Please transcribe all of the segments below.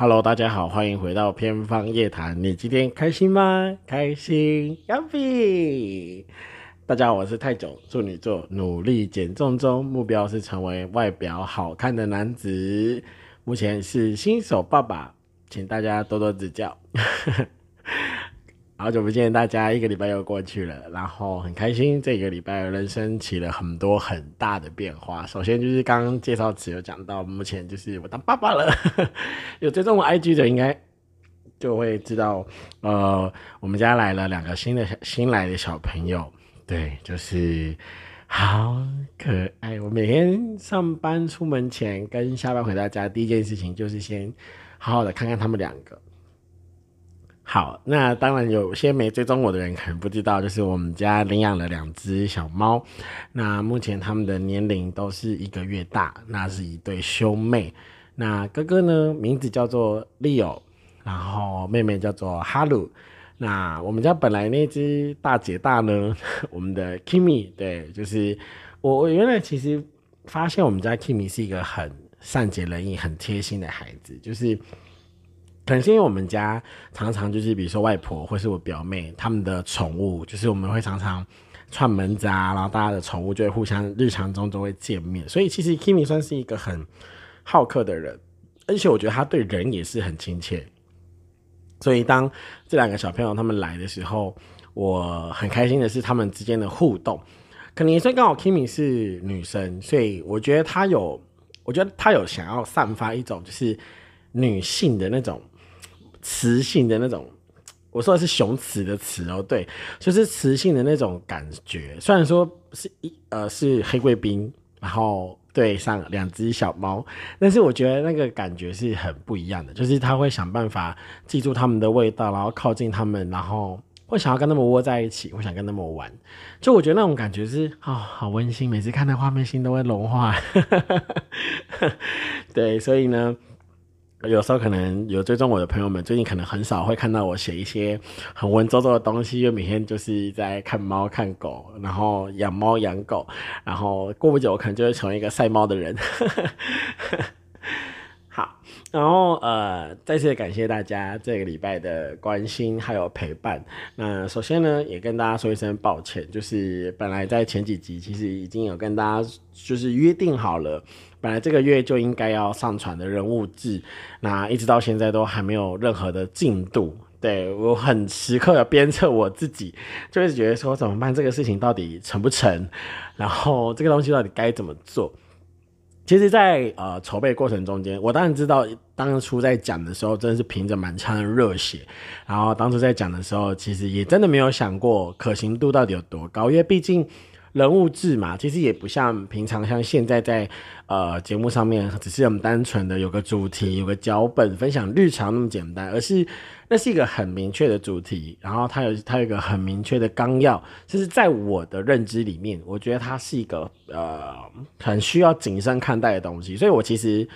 Hello，大家好，欢迎回到偏方夜谈。你今天开心吗？开心，Happy！大家好，我是泰囧，处女座，努力减重中，目标是成为外表好看的男子。目前是新手爸爸，请大家多多指教。好久不见，大家一个礼拜又过去了，然后很开心，这个礼拜人生起了很多很大的变化。首先就是刚刚介绍词有讲到，目前就是我当爸爸了，有追踪我 IG 的应该就会知道，呃，我们家来了两个新的新来的小朋友，对，就是好可爱。我每天上班出门前跟下班回到家，第一件事情就是先好好的看看他们两个。好，那当然有些没追踪我的人可能不知道，就是我们家领养了两只小猫，那目前他们的年龄都是一个月大，那是一对兄妹。那哥哥呢，名字叫做 Leo，然后妹妹叫做哈鲁。那我们家本来那只大姐大呢，我们的 Kimi，对，就是我我原来其实发现我们家 Kimi 是一个很善解人意、很贴心的孩子，就是。可能是因为我们家常常就是，比如说外婆或是我表妹他们的宠物，就是我们会常常串门子啊，然后大家的宠物就会互相日常中都会见面，所以其实 Kimi 算是一个很好客的人，而且我觉得他对人也是很亲切。所以当这两个小朋友他们来的时候，我很开心的是他们之间的互动，可能也是刚好 Kimi 是女生，所以我觉得她有，我觉得她有想要散发一种就是女性的那种。雌性的那种，我说的是雄雌的雌哦，对，就是雌性的那种感觉。虽然说是一呃是黑贵宾，然后对上两只小猫，但是我觉得那个感觉是很不一样的。就是他会想办法记住他们的味道，然后靠近他们，然后会想要跟他们窝在一起，会想跟他们玩。就我觉得那种感觉是啊，好温馨，每次看那画面心都会融化。对，所以呢。有时候可能有追踪我的朋友们，最近可能很少会看到我写一些很文绉绉的东西，因为每天就是在看猫看狗，然后养猫养狗，然后过不久我可能就会成为一个晒猫的人。然后呃，再次感谢大家这个礼拜的关心还有陪伴。那首先呢，也跟大家说一声抱歉，就是本来在前几集其实已经有跟大家就是约定好了。本来这个月就应该要上传的人物志，那一直到现在都还没有任何的进度。对我很时刻的鞭策我自己，就一直觉得说怎么办？这个事情到底成不成？然后这个东西到底该怎么做？其实，在呃筹备过程中间，我当然知道当初在讲的时候，真的是凭着满腔的热血。然后当初在讲的时候，其实也真的没有想过可行度到底有多高，因为毕竟。人物志嘛，其实也不像平常像现在在呃节目上面，只是我们单纯的有个主题、有个脚本分享日常那么简单，而是那是一个很明确的主题，然后它有它有一个很明确的纲要，就是在我的认知里面，我觉得它是一个呃很需要谨慎看待的东西，所以我其实。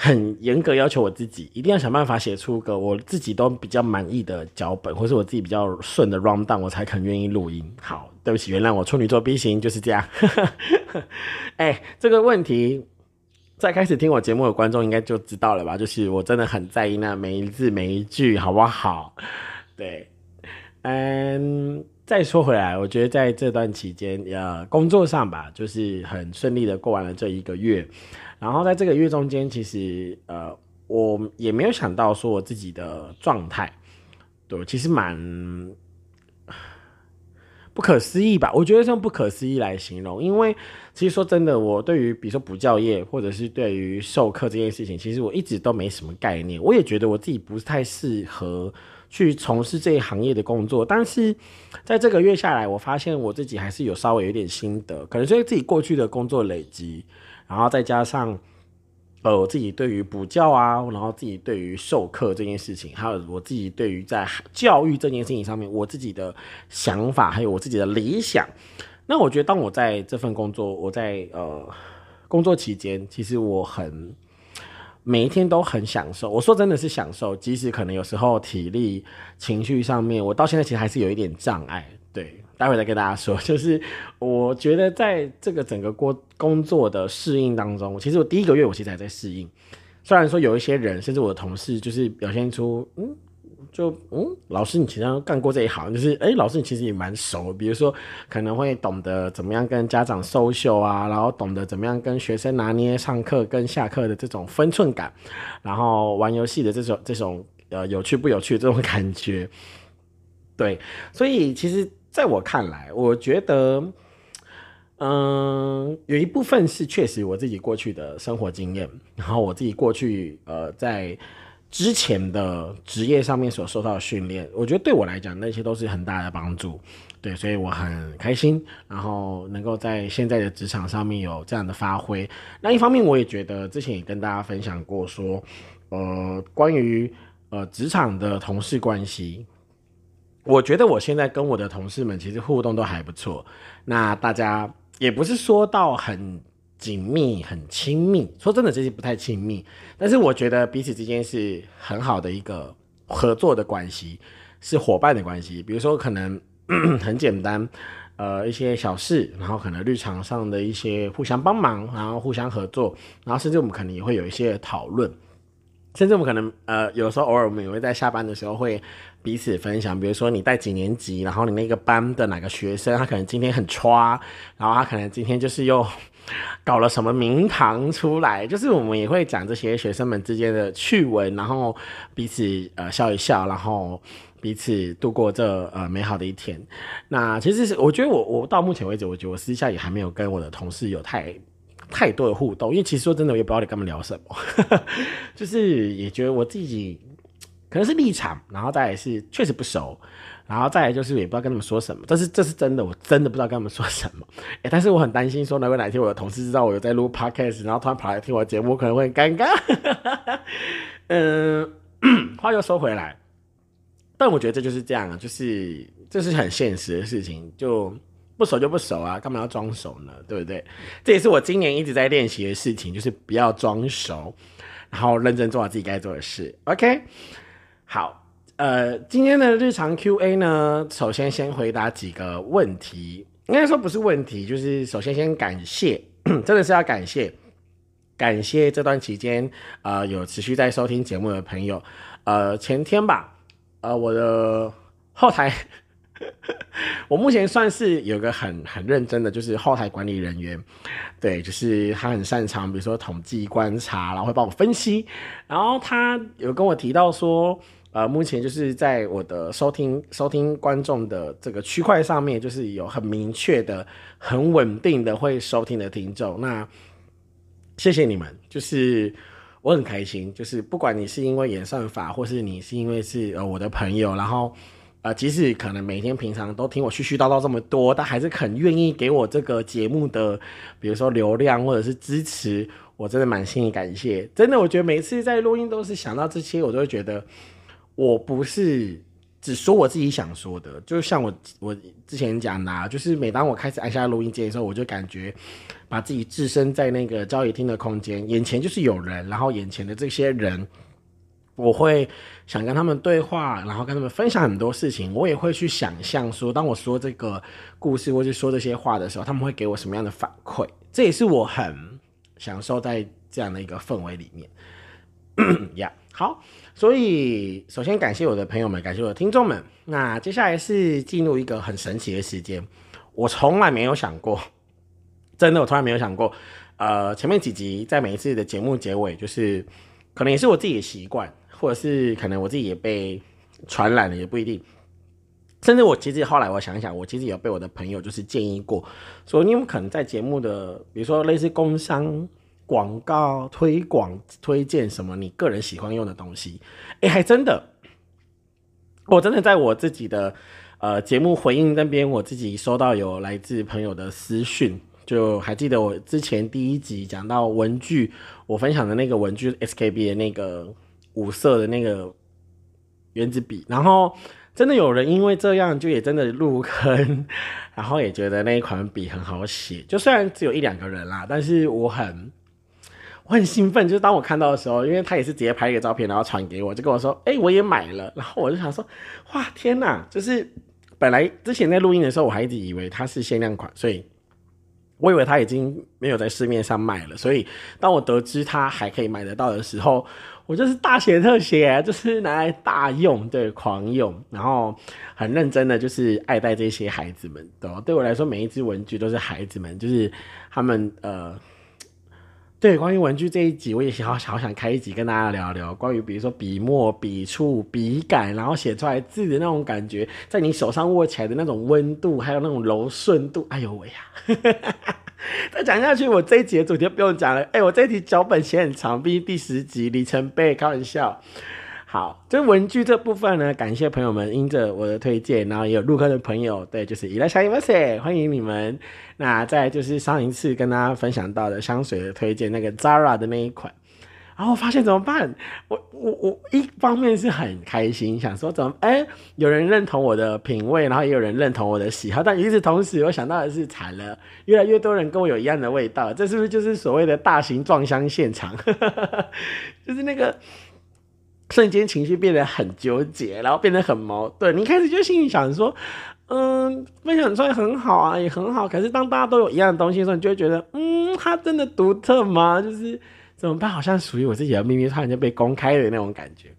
很严格要求我自己，一定要想办法写出个我自己都比较满意的脚本，或是我自己比较顺的 round down，我才肯愿意录音。好，对不起，原谅我处女座 B 型就是这样。哎，这个问题在开始听我节目的观众应该就知道了吧？就是我真的很在意那每一字每一句，好不好？对，嗯，再说回来，我觉得在这段期间，呃，工作上吧，就是很顺利的过完了这一个月。然后在这个月中间，其实呃，我也没有想到说我自己的状态，对，其实蛮不可思议吧？我觉得用不可思议来形容，因为其实说真的，我对于比如说补教业或者是对于授课这件事情，其实我一直都没什么概念，我也觉得我自己不是太适合去从事这一行业的工作。但是在这个月下来，我发现我自己还是有稍微有点心得，可能是自己过去的工作累积。然后再加上，呃，我自己对于补教啊，然后自己对于授课这件事情，还有我自己对于在教育这件事情上面，我自己的想法，还有我自己的理想。那我觉得，当我在这份工作，我在呃工作期间，其实我很每一天都很享受。我说真的是享受，即使可能有时候体力、情绪上面，我到现在其实还是有一点障碍。对。待会再跟大家说，就是我觉得在这个整个工工作的适应当中，其实我第一个月我其实还在适应，虽然说有一些人，甚至我的同事，就是表现出嗯。就嗯，老师，你其实干过这一行，就是哎，老师你其实也蛮熟，比如说可能会懂得怎么样跟家长收秀啊，然后懂得怎么样跟学生拿捏上课跟下课的这种分寸感，然后玩游戏的这种这种呃有趣不有趣这种感觉，对，所以其实在我看来，我觉得嗯，有一部分是确实我自己过去的生活经验，然后我自己过去呃在。之前的职业上面所受到的训练，我觉得对我来讲那些都是很大的帮助，对，所以我很开心，然后能够在现在的职场上面有这样的发挥。那一方面，我也觉得之前也跟大家分享过，说，呃，关于呃职场的同事关系，我觉得我现在跟我的同事们其实互动都还不错。那大家也不是说到很。紧密很亲密，说真的，这些不太亲密，但是我觉得彼此之间是很好的一个合作的关系，是伙伴的关系。比如说，可能 很简单，呃，一些小事，然后可能日常上的一些互相帮忙，然后互相合作，然后甚至我们可能也会有一些讨论。甚至我们可能呃，有时候偶尔我们也会在下班的时候会彼此分享，比如说你带几年级，然后你那个班的哪个学生，他可能今天很差，然后他可能今天就是又搞了什么名堂出来，就是我们也会讲这些学生们之间的趣闻，然后彼此呃笑一笑，然后彼此度过这呃美好的一天。那其实是我觉得我我到目前为止，我觉得我私下也还没有跟我的同事有太。太多的互动，因为其实说真的，我也不知道你跟他们聊什么，就是也觉得我自己可能是立场，然后再来是确实不熟，然后再来就是也不知道跟他们说什么，但是这是真的，我真的不知道跟他们说什么。哎，但是我很担心说，如果哪天我的同事知道我有在录 podcast，然后突然跑来听我的节目，可能会很尴尬。嗯 话又说回来，但我觉得这就是这样啊，就是这是很现实的事情，就。不熟就不熟啊，干嘛要装熟呢？对不对？这也是我今年一直在练习的事情，就是不要装熟，然后认真做好自己该做的事。OK，好，呃，今天的日常 Q&A 呢，首先先回答几个问题，应该说不是问题，就是首先先感谢，真的是要感谢，感谢这段期间呃有持续在收听节目的朋友，呃，前天吧，呃，我的后台。我目前算是有个很很认真的，就是后台管理人员，对，就是他很擅长，比如说统计观察，然后会帮我分析。然后他有跟我提到说，呃，目前就是在我的收听收听观众的这个区块上面，就是有很明确的、很稳定的会收听的听众。那谢谢你们，就是我很开心，就是不管你是因为演算法，或是你是因为是呃我的朋友，然后。呃，即使可能每天平常都听我絮絮叨叨这么多，但还是很愿意给我这个节目的，比如说流量或者是支持，我真的蛮心里感谢。真的，我觉得每次在录音都是想到这些，我都会觉得我不是只说我自己想说的。就像我我之前讲的，就是每当我开始按下录音键的时候，我就感觉把自己置身在那个交易厅的空间，眼前就是有人，然后眼前的这些人。我会想跟他们对话，然后跟他们分享很多事情。我也会去想象说，当我说这个故事或者说这些话的时候，他们会给我什么样的反馈？这也是我很享受在这样的一个氛围里面。呀，好，所以首先感谢我的朋友们，感谢我的听众们。那接下来是进入一个很神奇的时间，我从来没有想过，真的，我从来没有想过。呃，前面几集在每一次的节目结尾，就是可能也是我自己的习惯。或者是可能我自己也被传染了，也不一定。甚至我其实后来我想一想，我其实有被我的朋友就是建议过，说你有可能在节目的，比如说类似工商、广告、推广、推荐什么你个人喜欢用的东西。哎，还真的，我真的在我自己的呃节目回应那边，我自己收到有来自朋友的私讯，就还记得我之前第一集讲到文具，我分享的那个文具 SKB 的那个。五色的那个原子笔，然后真的有人因为这样就也真的入坑，然后也觉得那一款笔很好写。就虽然只有一两个人啦，但是我很我很兴奋。就是当我看到的时候，因为他也是直接拍一个照片，然后传给我，就跟我说：“哎，我也买了。”然后我就想说：“哇，天哪！”就是本来之前在录音的时候，我还一直以为它是限量款，所以我以为它已经没有在市面上卖了，所以当我得知它还可以买得到的时候，我就是大写特写，就是拿来大用，对，狂用，然后很认真的就是爱戴这些孩子们，对，对我来说每一只文具都是孩子们，就是他们呃。对，关于文具这一集，我也好好想开一集跟大家聊聊关于，比如说笔墨、笔触、笔感，然后写出来字的那种感觉，在你手上握起来的那种温度，还有那种柔顺度。哎呦喂呀！再讲下去，我这一集的主题不用讲了。哎，我这一集脚本写很长，毕竟第十集里程碑，开玩笑。好，这文具这部分呢，感谢朋友们因着我的推荐，然后也有入坑的朋友，对，就是伊拉小伊马塞，欢迎你们。那再就是上一次跟大家分享到的香水的推荐，那个 Zara 的那一款，然后发现怎么办？我我我一方面是很开心，想说怎么哎，有人认同我的品味，然后也有人认同我的喜好，但与此同时，我想到的是惨了，越来越多人跟我有一样的味道，这是不是就是所谓的大型撞香现场？就是那个。瞬间情绪变得很纠结，然后变得很矛盾。你开始就心里想说，嗯，分享出来很好啊，也很好。可是当大家都有一样的东西的时候，你就会觉得，嗯，它真的独特吗？就是怎么办？好像属于我自己的秘密突然间被公开的那种感觉。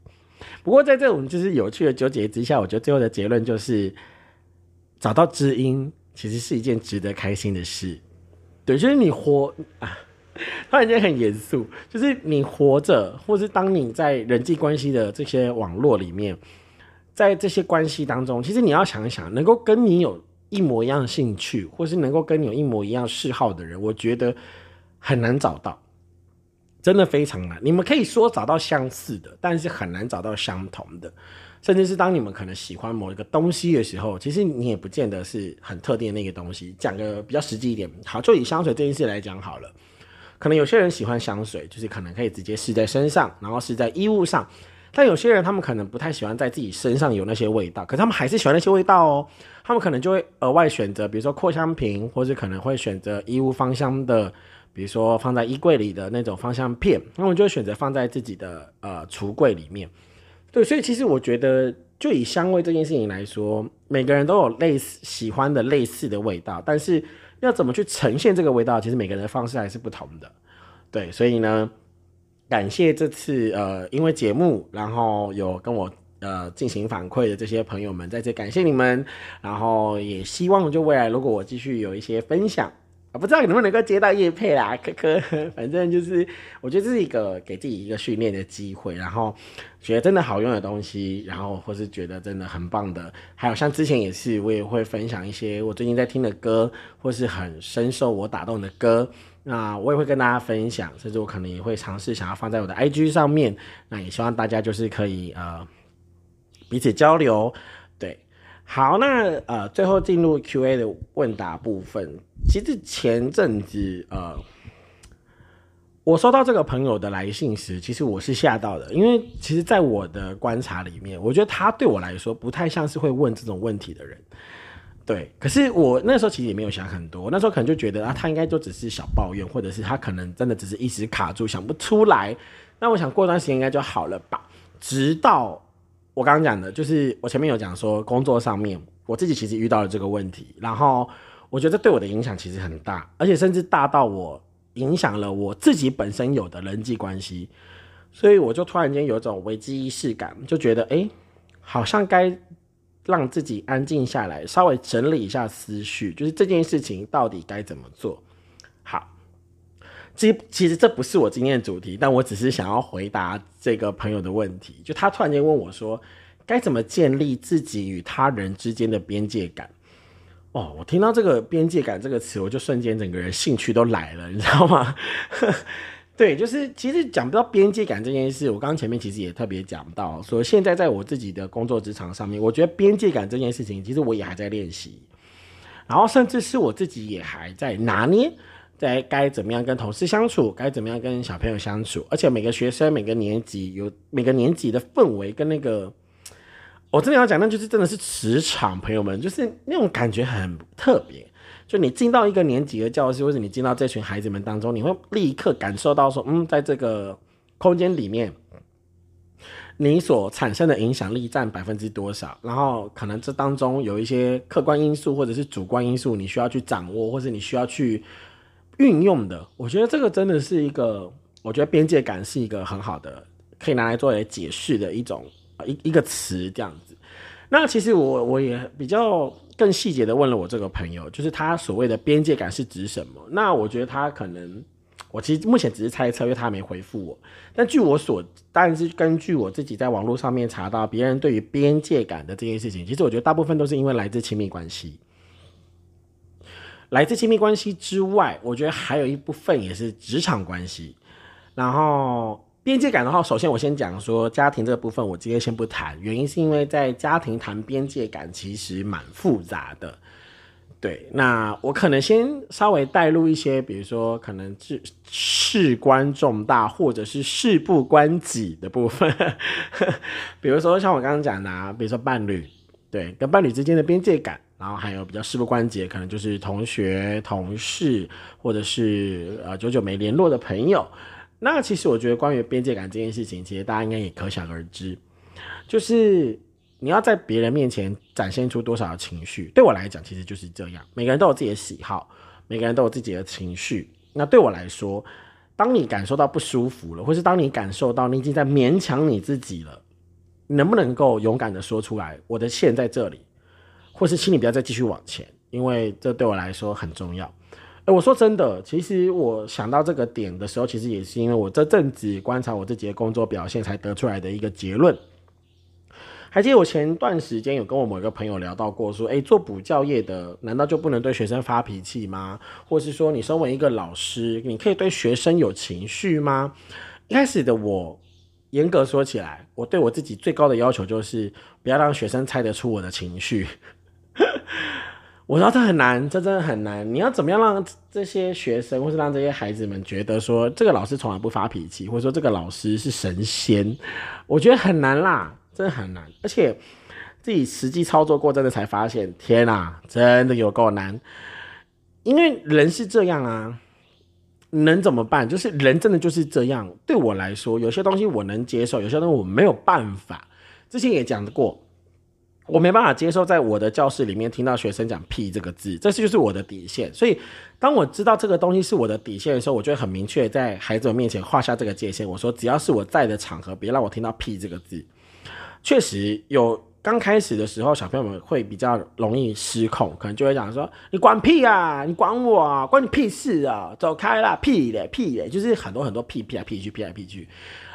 不过在这种就是有趣的纠结之下，我觉得最后的结论就是，找到知音其实是一件值得开心的事。对，就是你活啊。突然间很严肃，就是你活着，或是当你在人际关系的这些网络里面，在这些关系当中，其实你要想一想，能够跟你有一模一样兴趣，或是能够跟你有一模一样嗜好的人，我觉得很难找到，真的非常难。你们可以说找到相似的，但是很难找到相同的。甚至是当你们可能喜欢某一个东西的时候，其实你也不见得是很特定的那个东西。讲个比较实际一点，好，就以香水这件事来讲好了。可能有些人喜欢香水，就是可能可以直接试在身上，然后试在衣物上。但有些人他们可能不太喜欢在自己身上有那些味道，可他们还是喜欢那些味道哦。他们可能就会额外选择，比如说扩香瓶，或者可能会选择衣物芳香的，比如说放在衣柜里的那种芳香片，那我就选择放在自己的呃橱柜里面。对，所以其实我觉得，就以香味这件事情来说，每个人都有类似喜欢的类似的味道，但是。要怎么去呈现这个味道？其实每个人的方式还是不同的，对，所以呢，感谢这次呃，因为节目，然后有跟我呃进行反馈的这些朋友们，在这感谢你们，然后也希望就未来如果我继续有一些分享。啊，不知道能不能够接到叶佩啦，可可，反正就是我觉得这是一个给自己一个训练的机会，然后觉得真的好用的东西，然后或是觉得真的很棒的，还有像之前也是，我也会分享一些我最近在听的歌，或是很深受我打动的歌，那我也会跟大家分享，甚至我可能也会尝试想要放在我的 IG 上面，那也希望大家就是可以呃彼此交流，好，那呃最后进入 Q&A 的问答部分。其实前阵子，呃，我收到这个朋友的来信时，其实我是吓到的，因为其实，在我的观察里面，我觉得他对我来说不太像是会问这种问题的人。对，可是我那时候其实也没有想很多，那时候可能就觉得啊，他应该就只是小抱怨，或者是他可能真的只是一时卡住想不出来。那我想过段时间应该就好了吧。直到我刚刚讲的，就是我前面有讲说，工作上面我自己其实遇到了这个问题，然后。我觉得对我的影响其实很大，而且甚至大到我影响了我自己本身有的人际关系，所以我就突然间有一种危机意识感，就觉得哎，好像该让自己安静下来，稍微整理一下思绪，就是这件事情到底该怎么做。好，这其实这不是我今天的主题，但我只是想要回答这个朋友的问题，就他突然间问我说，该怎么建立自己与他人之间的边界感。哦，我听到这个边界感这个词，我就瞬间整个人兴趣都来了，你知道吗？对，就是其实讲不到边界感这件事，我刚刚前面其实也特别讲到，说现在在我自己的工作职场上面，我觉得边界感这件事情，其实我也还在练习，然后甚至是我自己也还在拿捏，在该怎么样跟同事相处，该怎么样跟小朋友相处，而且每个学生每个年级有每个年级的氛围跟那个。我真的要讲，那就是真的是磁场，朋友们，就是那种感觉很特别。就你进到一个年级的教室，或者你进到这群孩子们当中，你会立刻感受到说，嗯，在这个空间里面，你所产生的影响力占百分之多少？然后可能这当中有一些客观因素或者是主观因素，你需要去掌握，或者你需要去运用的，我觉得这个真的是一个，我觉得边界感是一个很好的，可以拿来作为解释的一种一一个词这样子。那其实我我也比较更细节的问了我这个朋友，就是他所谓的边界感是指什么？那我觉得他可能，我其实目前只是猜测，因为他没回复我。但据我所，当然是根据我自己在网络上面查到别人对于边界感的这件事情，其实我觉得大部分都是因为来自亲密关系。来自亲密关系之外，我觉得还有一部分也是职场关系。然后边界感的话，首先我先讲说家庭这个部分，我今天先不谈，原因是因为在家庭谈边界感其实蛮复杂的。对，那我可能先稍微带入一些，比如说可能是事关重大或者是事不关己的部分，比如说像我刚刚讲的，啊，比如说伴侣，对，跟伴侣之间的边界感。然后还有比较事不关己，可能就是同学、同事，或者是呃久久没联络的朋友。那其实我觉得关于边界感这件事情，其实大家应该也可想而知，就是你要在别人面前展现出多少的情绪。对我来讲，其实就是这样。每个人都有自己的喜好，每个人都有自己的情绪。那对我来说，当你感受到不舒服了，或是当你感受到你已经在勉强你自己了，能不能够勇敢的说出来？我的线在这里。或是请你不要再继续往前，因为这对我来说很重要。哎，我说真的，其实我想到这个点的时候，其实也是因为我这阵子观察我自己的工作表现才得出来的一个结论。还记得我前段时间有跟我某一个朋友聊到过，说，哎，做补教业的难道就不能对学生发脾气吗？或是说，你身为一个老师，你可以对学生有情绪吗？一开始的我，严格说起来，我对我自己最高的要求就是不要让学生猜得出我的情绪。我知道这很难，这真的很难。你要怎么样让这些学生，或是让这些孩子们觉得说，这个老师从来不发脾气，或者说这个老师是神仙？我觉得很难啦，真的很难。而且自己实际操作过，真的才发现，天啊，真的有够难。因为人是这样啊，能怎么办？就是人真的就是这样。对我来说，有些东西我能接受，有些东西我没有办法。之前也讲过。我没办法接受在我的教室里面听到学生讲“屁”这个字，这是就是我的底线。所以，当我知道这个东西是我的底线的时候，我就会很明确在孩子们面前画下这个界限。我说，只要是我在的场合，别让我听到“屁”这个字。确实有刚开始的时候，小朋友们会比较容易失控，可能就会讲说：“你管屁啊，你管我啊，关你屁事啊，走开啦，屁嘞，屁嘞！”就是很多很多屁屁来屁去，屁来屁去。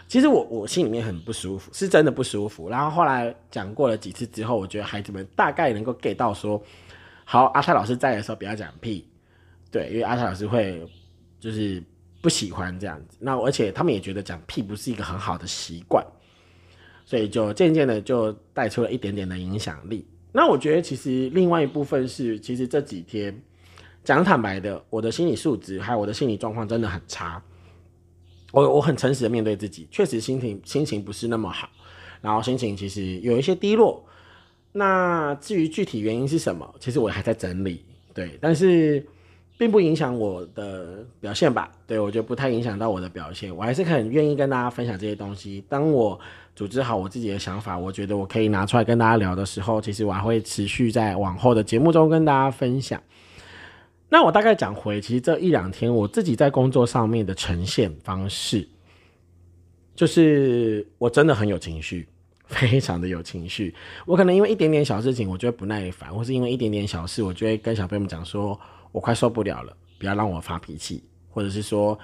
其实我我心里面很不舒服，是真的不舒服。然后后来讲过了几次之后，我觉得孩子们大概能够 get 到说，好，阿泰老师在的时候不要讲屁，对，因为阿泰老师会就是不喜欢这样子。那而且他们也觉得讲屁不是一个很好的习惯，所以就渐渐的就带出了一点点的影响力。那我觉得其实另外一部分是，其实这几天讲坦白的，我的心理素质还有我的心理状况真的很差。我我很诚实的面对自己，确实心情心情不是那么好，然后心情其实有一些低落。那至于具体原因是什么，其实我还在整理，对，但是并不影响我的表现吧？对我觉得不太影响到我的表现，我还是很愿意跟大家分享这些东西。当我组织好我自己的想法，我觉得我可以拿出来跟大家聊的时候，其实我还会持续在往后的节目中跟大家分享。那我大概讲回，其实这一两天我自己在工作上面的呈现方式，就是我真的很有情绪，非常的有情绪。我可能因为一点点小事情，我就会不耐烦，或是因为一点点小事，我就会跟小朋友们讲说，我快受不了了，不要让我发脾气，或者是说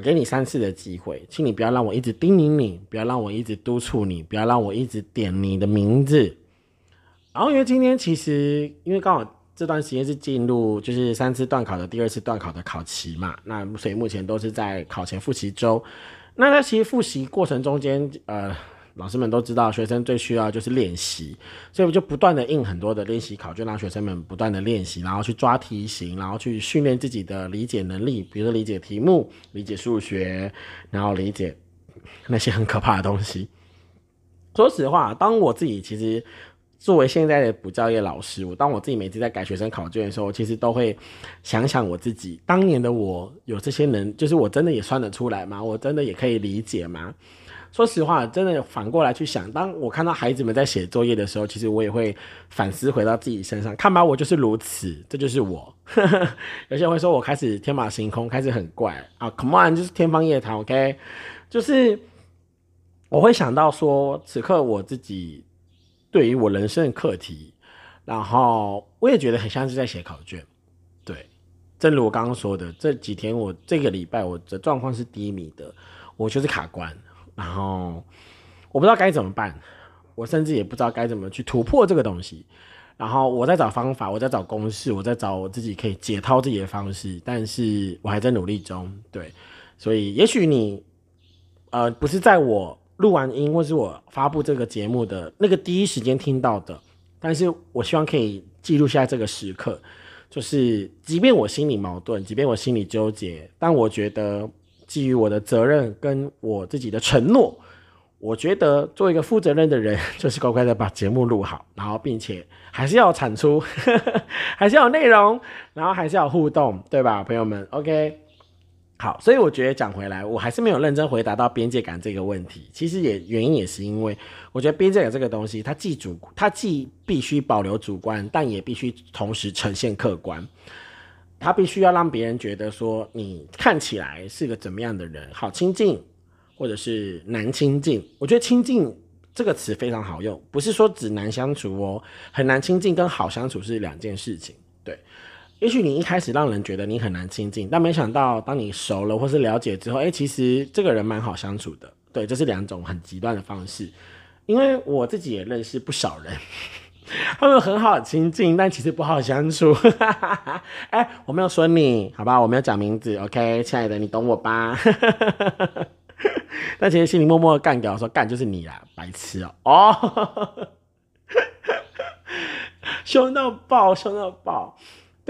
我给你三次的机会，请你不要让我一直叮咛你，不要让我一直督促你，不要让我一直点你的名字。然后因为今天其实因为刚好。这段时间是进入就是三次段考的第二次段考的考期嘛？那所以目前都是在考前复习周。那在其实复习过程中间，呃，老师们都知道，学生最需要就是练习，所以我就不断的印很多的练习考，卷让学生们不断的练习，然后去抓题型，然后去训练自己的理解能力，比如说理解题目、理解数学，然后理解那些很可怕的东西。说实话，当我自己其实。作为现在的补教业老师，我当我自己每次在改学生考卷的时候，其实都会想想我自己当年的我有这些能，就是我真的也算得出来吗？我真的也可以理解吗？说实话，真的反过来去想，当我看到孩子们在写作业的时候，其实我也会反思回到自己身上，看吧，我就是如此，这就是我。有些人会说我开始天马行空，开始很怪啊，Come on，就是天方夜谭，OK，就是我会想到说，此刻我自己对于我人生的课题，然后我也觉得很像是在写考卷。对，正如我刚刚说的，这几天我这个礼拜我的状况是低迷的，我就是卡关。然后我不知道该怎么办，我甚至也不知道该怎么去突破这个东西。然后我在找方法，我在找公式，我在找我自己可以解套自己的方式，但是我还在努力中。对，所以也许你呃不是在我录完音或是我发布这个节目的那个第一时间听到的，但是我希望可以记录下这个时刻，就是即便我心里矛盾，即便我心里纠结，但我觉得。基于我的责任跟我自己的承诺，我觉得做一个负责任的人，就是乖乖的把节目录好，然后并且还是要产出，还是要有内容，然后还是要互动，对吧，朋友们？OK，好，所以我觉得讲回来，我还是没有认真回答到边界感这个问题。其实也原因也是因为，我觉得边界感这个东西，它既主，它既必须保留主观，但也必须同时呈现客观。他必须要让别人觉得说你看起来是个怎么样的人，好亲近，或者是难亲近。我觉得“亲近”这个词非常好用，不是说只难相处哦，很难亲近跟好相处是两件事情。对，也许你一开始让人觉得你很难亲近，但没想到当你熟了或是了解之后，哎，其实这个人蛮好相处的。对，这是两种很极端的方式，因为我自己也认识不少人。他们很好亲近，但其实不好相处。哎，我没有说你，好吧？我没有讲名字，OK，亲爱的，你懂我吧？但其实心里默默的干掉，说干就是你啦，白痴哦！哦，凶到爆，凶到爆。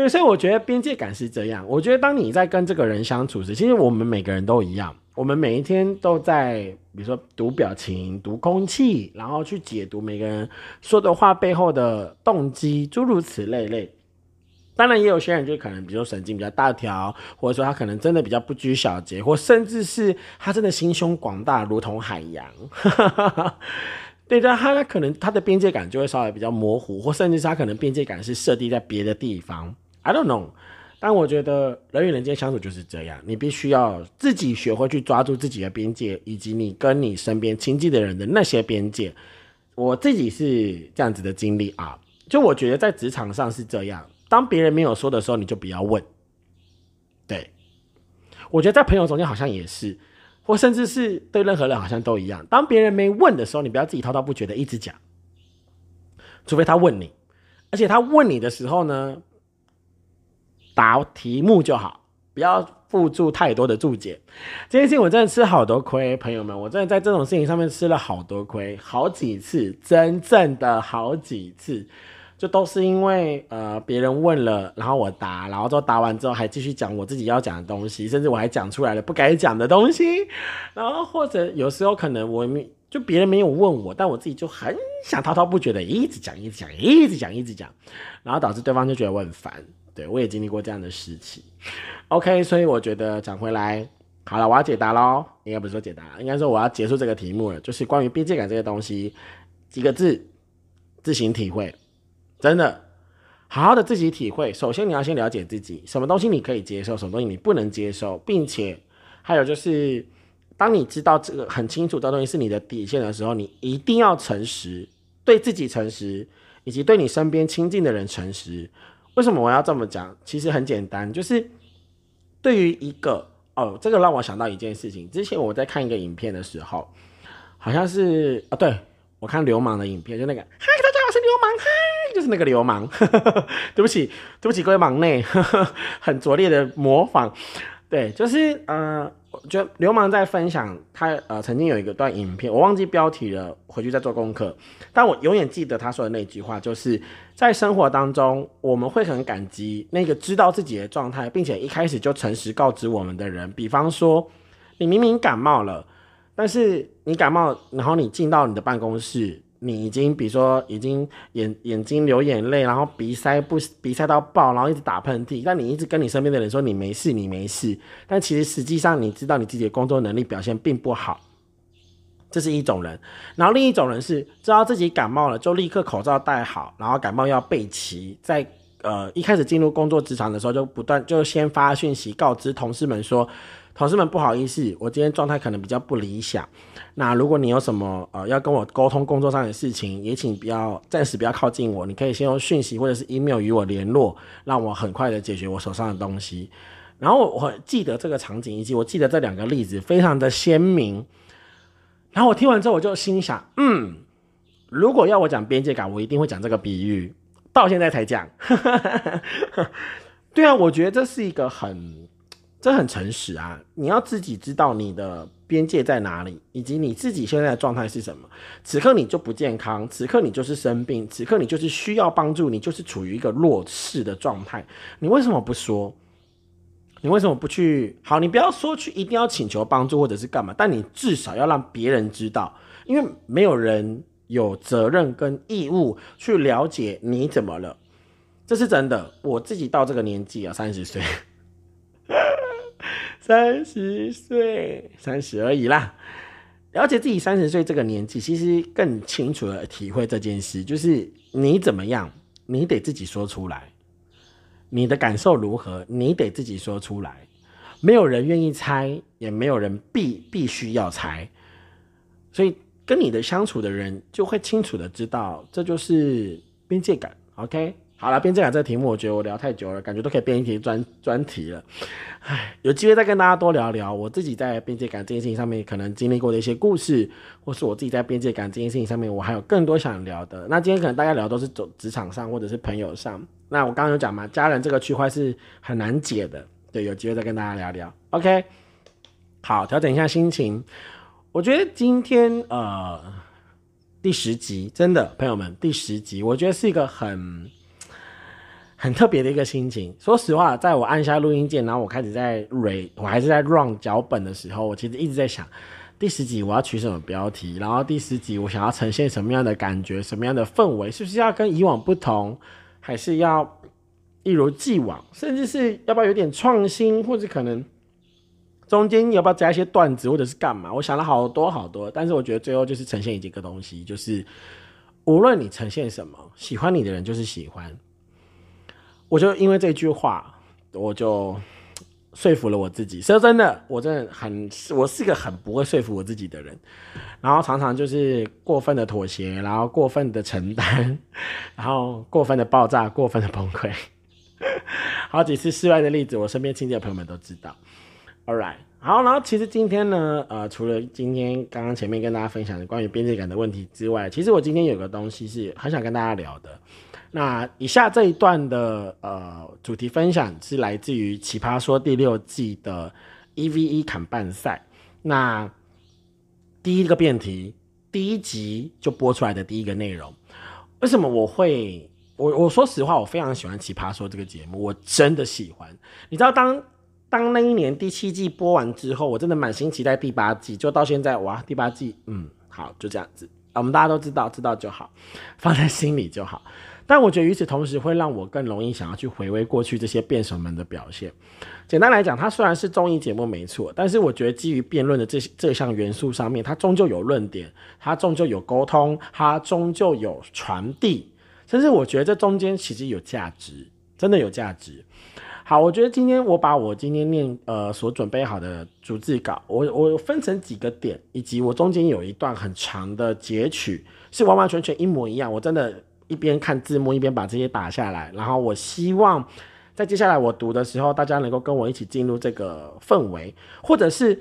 对，所以我觉得边界感是这样。我觉得当你在跟这个人相处时，其实我们每个人都一样。我们每一天都在，比如说读表情、读空气，然后去解读每个人说的话背后的动机，诸如此类类。当然，也有些人就可能，比如说神经比较大条，或者说他可能真的比较不拘小节，或甚至是他真的心胸广大，如同海洋。对的，他可能他的边界感就会稍微比较模糊，或甚至是他可能边界感是设定在别的地方。I don't know。但我觉得人与人间相处就是这样，你必须要自己学会去抓住自己的边界，以及你跟你身边亲近的人的那些边界。我自己是这样子的经历啊，就我觉得在职场上是这样，当别人没有说的时候，你就不要问。对，我觉得在朋友中间好像也是，或甚至是对任何人好像都一样。当别人没问的时候，你不要自己滔滔不绝的一直讲，除非他问你，而且他问你的时候呢。答题目就好，不要附注太多的注解。这件事情我真的吃好多亏，朋友们，我真的在这种事情上面吃了好多亏，好几次，真正的好几次，就都是因为呃别人问了，然后我答，然后之后答完之后还继续讲我自己要讲的东西，甚至我还讲出来了不该讲的东西，然后或者有时候可能我就别人没有问我，但我自己就很想滔滔不绝的一直讲，一直讲，一直讲，一直讲，然后导致对方就觉得我很烦。对，我也经历过这样的时期。OK，所以我觉得讲回来，好了，我要解答喽。应该不是说解答，应该说我要结束这个题目了。就是关于边界感这个东西，几个字，自行体会。真的，好好的自己体会。首先，你要先了解自己，什么东西你可以接受，什么东西你不能接受，并且还有就是，当你知道这个很清楚这东西是你的底线的时候，你一定要诚实，对自己诚实，以及对你身边亲近的人诚实。为什么我要这么讲？其实很简单，就是对于一个哦，这个让我想到一件事情。之前我在看一个影片的时候，好像是啊，对我看流氓的影片，就那个嗨，大家好，我是流氓，嗨，就是那个流氓。对不起，对不起，各位忙内，很拙劣的模仿。对，就是呃。就流氓在分享他呃曾经有一个段影片，我忘记标题了，回去再做功课。但我永远记得他说的那句话，就是在生活当中，我们会很感激那个知道自己的状态，并且一开始就诚实告知我们的人。比方说，你明明感冒了，但是你感冒，然后你进到你的办公室。你已经，比如说，已经眼眼睛流眼泪，然后鼻塞不鼻塞到爆，然后一直打喷嚏，但你一直跟你身边的人说你没事，你没事，但其实实际上你知道你自己的工作能力表现并不好，这是一种人。然后另一种人是知道自己感冒了，就立刻口罩戴好，然后感冒药备齐，在呃一开始进入工作职场的时候，就不断就先发讯息告知同事们说。同事们，不好意思，我今天状态可能比较不理想。那如果你有什么呃要跟我沟通工作上的事情，也请不要暂时不要靠近我。你可以先用讯息或者是 email 与我联络，让我很快的解决我手上的东西。然后我记得这个场景，以及我记得这两个例子非常的鲜明。然后我听完之后，我就心想，嗯，如果要我讲边界感，我一定会讲这个比喻。到现在才讲，对啊，我觉得这是一个很。这很诚实啊！你要自己知道你的边界在哪里，以及你自己现在的状态是什么。此刻你就不健康，此刻你就是生病，此刻你就是需要帮助，你就是处于一个弱势的状态。你为什么不说？你为什么不去？好，你不要说去一定要请求帮助或者是干嘛，但你至少要让别人知道，因为没有人有责任跟义务去了解你怎么了。这是真的。我自己到这个年纪啊，三十岁。三十岁，三十而已啦。了解自己三十岁这个年纪，其实更清楚的体会这件事，就是你怎么样，你得自己说出来。你的感受如何，你得自己说出来。没有人愿意猜，也没有人必必须要猜。所以跟你的相处的人，就会清楚的知道，这就是边界感。OK。好了，边界感这个题目，我觉得我聊太久了，感觉都可以编一题专专题了。唉，有机会再跟大家多聊聊我自己在边界感这件事情上面可能经历过的一些故事，或是我自己在边界感这件事情上面，我还有更多想聊的。那今天可能大家聊都是走职场上或者是朋友上。那我刚刚有讲嘛，家人这个区块是很难解的。对，有机会再跟大家聊聊。OK，好，调整一下心情。我觉得今天呃第十集，真的朋友们，第十集，我觉得是一个很。很特别的一个心情。说实话，在我按下录音键，然后我开始在 re，我还是在 run 脚本的时候，我其实一直在想，第十集我要取什么标题，然后第十集我想要呈现什么样的感觉，什么样的氛围，是不是要跟以往不同，还是要一如既往，甚至是要不要有点创新，或者可能中间要不要加一些段子，或者是干嘛？我想了好多好多，但是我觉得最后就是呈现一个东西，就是无论你呈现什么，喜欢你的人就是喜欢。我就因为这句话，我就说服了我自己。说真的，我真的很，我是个很不会说服我自己的人，然后常常就是过分的妥协，然后过分的承担，然后过分的爆炸，过分的崩溃。好几次失败的例子，我身边亲戚的朋友们都知道。All right，好，然后其实今天呢，呃，除了今天刚刚前面跟大家分享的关于边界感的问题之外，其实我今天有个东西是很想跟大家聊的。那以下这一段的呃主题分享是来自于《奇葩说》第六季的一 v 一砍半赛。那第一个辩题，第一集就播出来的第一个内容，为什么我会我我说实话，我非常喜欢《奇葩说》这个节目，我真的喜欢。你知道，当当那一年第七季播完之后，我真的满心期待第八季，就到现在哇，第八季嗯好就这样子，我们大家都知道，知道就好，放在心里就好。但我觉得与此同时，会让我更容易想要去回味过去这些辩手们的表现。简单来讲，它虽然是综艺节目没错，但是我觉得基于辩论的这这项元素上面，它终究有论点，它终究有沟通，它终究有传递，甚至我觉得这中间其实有价值，真的有价值。好，我觉得今天我把我今天念呃所准备好的逐字稿，我我分成几个点，以及我中间有一段很长的截取，是完完全全一模一样，我真的。一边看字幕一边把这些打下来，然后我希望在接下来我读的时候，大家能够跟我一起进入这个氛围，或者是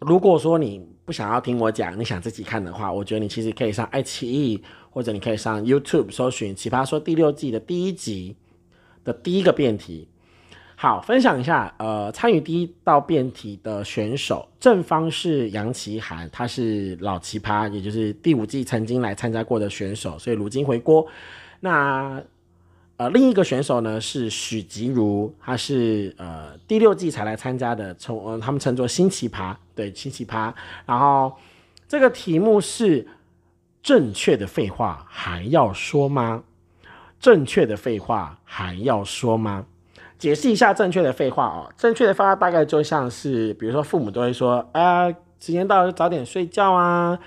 如果说你不想要听我讲，你想自己看的话，我觉得你其实可以上爱奇艺，或者你可以上 YouTube 搜寻《奇葩说》第六季的第一集的第一个辩题。好，分享一下，呃，参与第一道辩题的选手正方是杨奇涵，他是老奇葩，也就是第五季曾经来参加过的选手，所以如今回锅。那呃，另一个选手呢是许吉如，他是呃第六季才来参加的，从呃他们称作新奇葩，对新奇葩。然后这个题目是正确的废话还要说吗？正确的废话还要说吗？解释一下正确的废话哦。正确的废话大概就像是，比如说父母都会说啊，时间到了就早点睡觉啊，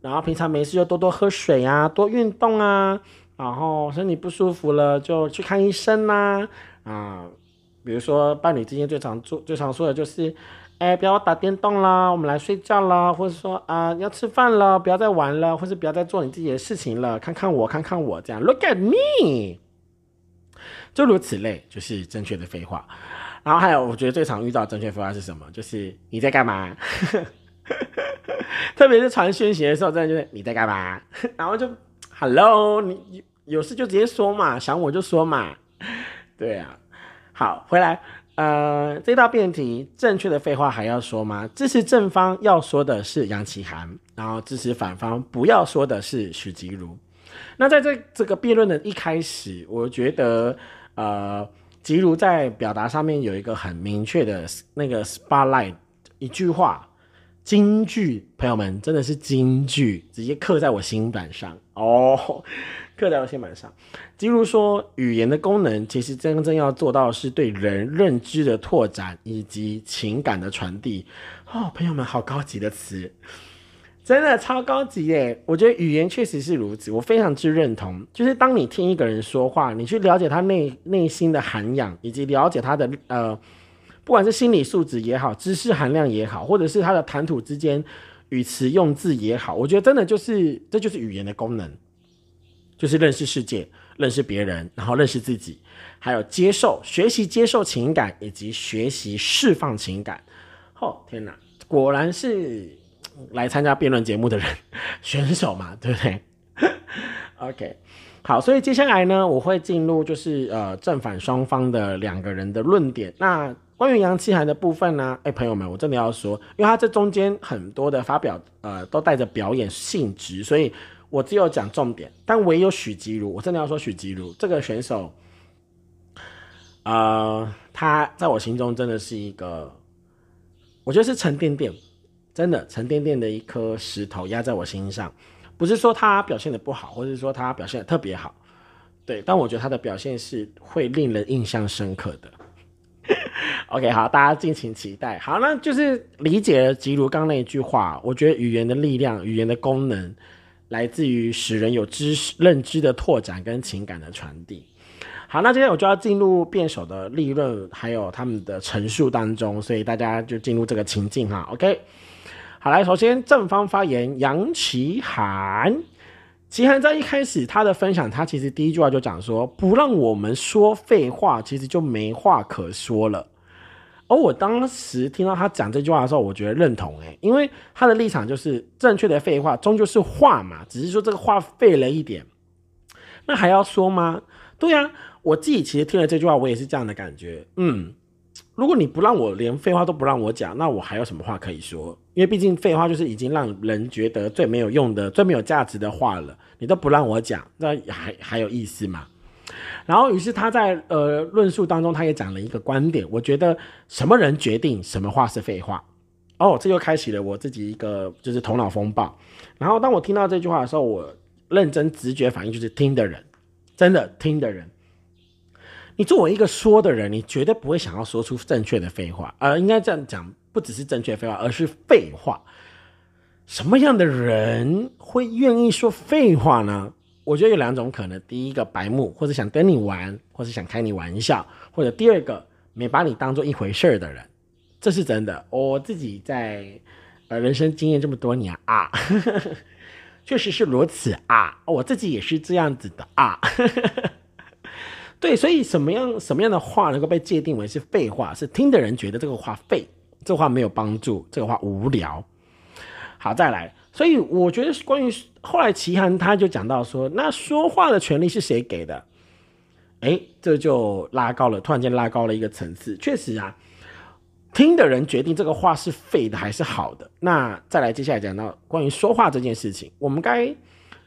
然后平常没事就多多喝水啊，多运动啊，然后身体不舒服了就去看医生呐，啊，比如说伴侣之间最常做、最常说的就是。哎，不要打电动啦，我们来睡觉啦，或者说啊，要吃饭了，不要再玩了，或者不要再做你自己的事情了，看看我，看看我，这样，Look at me，诸如此类，就是正确的废话。然后还有，我觉得最常遇到正确废话是什么？就是你在干嘛？特别是传讯息的时候，真的就是你在干嘛？然后就 Hello，你有事就直接说嘛，想我就说嘛。对啊，好，回来。呃，这道辩题正确的废话还要说吗？支持正方要说的是杨奇涵，然后支持反方不要说的是许吉如。那在这这个辩论的一开始，我觉得呃，吉如在表达上面有一个很明确的那个 spotlight，一句话，金句，朋友们真的是金句，直接刻在我心板上哦。刻在我心板上，吉如说语言的功能，其实真正要做到是对人认知的拓展以及情感的传递。哦，朋友们，好高级的词，真的超高级耶！我觉得语言确实是如此，我非常之认同。就是当你听一个人说话，你去了解他内内心的涵养，以及了解他的呃，不管是心理素质也好，知识含量也好，或者是他的谈吐之间语词用字也好，我觉得真的就是这就是语言的功能。就是认识世界，认识别人，然后认识自己，还有接受、学习、接受情感，以及学习释放情感。哦，天哪，果然是来参加辩论节目的人，选手嘛，对不对？OK，好，所以接下来呢，我会进入就是呃正反双方的两个人的论点。那关于杨奇涵的部分呢，哎，朋友们，我真的要说，因为他这中间很多的发表，呃，都带着表演性质，所以。我只有讲重点，但唯有许吉如，我真的要说许吉如这个选手，呃，他在我心中真的是一个，我觉得是沉甸甸，真的沉甸甸的一颗石头压在我心上。不是说他表现的不好，或者是说他表现的特别好，对，但我觉得他的表现是会令人印象深刻的。OK，好，大家敬请期待。好，那就是理解了吉如刚那一句话，我觉得语言的力量，语言的功能。来自于使人有知识认知的拓展跟情感的传递。好，那今天我就要进入辩手的立论，还有他们的陈述当中，所以大家就进入这个情境哈。OK，好来，首先正方发言杨奇涵，奇涵在一开始他的分享，他其实第一句话就讲说，不让我们说废话，其实就没话可说了。而我当时听到他讲这句话的时候，我觉得认同诶，因为他的立场就是正确的废话终究是话嘛，只是说这个话废了一点，那还要说吗？对呀，我自己其实听了这句话，我也是这样的感觉。嗯，如果你不让我连废话都不让我讲，那我还有什么话可以说？因为毕竟废话就是已经让人觉得最没有用的、最没有价值的话了，你都不让我讲，那还还有意思吗？然后，于是他在呃论述当中，他也讲了一个观点。我觉得什么人决定什么话是废话？哦，这就开启了我自己一个就是头脑风暴。然后当我听到这句话的时候，我认真直觉反应就是听的人，真的听的人。你作为一个说的人，你绝对不会想要说出正确的废话，而应该这样讲，不只是正确废话，而是废话。什么样的人会愿意说废话呢？我觉得有两种可能，第一个白目，或者想跟你玩，或者想开你玩笑，或者第二个没把你当做一回事儿的人，这是真的。我自己在呃人生经验这么多年啊，确实是如此啊，我自己也是这样子的啊。对，所以什么样什么样的话能够被界定为是废话？是听的人觉得这个话废，这话没有帮助，这个话无聊。好，再来。所以我觉得关于后来齐涵他就讲到说，那说话的权利是谁给的？哎，这就拉高了，突然间拉高了一个层次。确实啊，听的人决定这个话是废的还是好的。那再来接下来讲到关于说话这件事情，我们该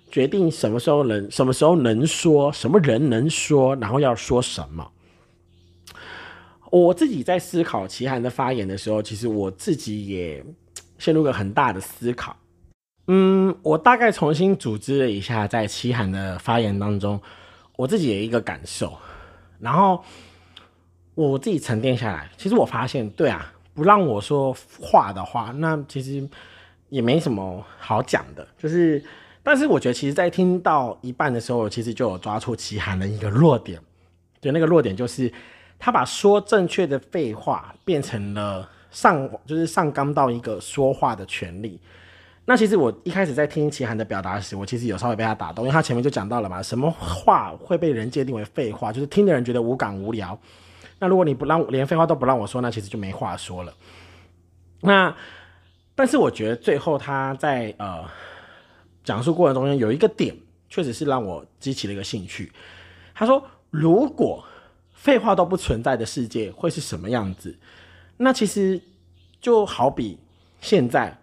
决定什么时候能什么时候能说，什么人能说，然后要说什么。我自己在思考齐涵的发言的时候，其实我自己也陷入个很大的思考。嗯，我大概重新组织了一下，在齐涵的发言当中，我自己有一个感受，然后我自己沉淀下来，其实我发现，对啊，不让我说话的话，那其实也没什么好讲的。就是，但是我觉得，其实，在听到一半的时候，其实就有抓出齐涵的一个弱点。对，那个弱点就是他把说正确的废话变成了上，就是上纲到一个说话的权利。那其实我一开始在听齐涵的表达时，我其实有稍微被他打动，因为他前面就讲到了嘛，什么话会被人界定为废话，就是听的人觉得无感无聊。那如果你不让连废话都不让我说，那其实就没话说了。那但是我觉得最后他在呃讲述过程中间有一个点，确实是让我激起了一个兴趣。他说，如果废话都不存在的世界会是什么样子？那其实就好比现在。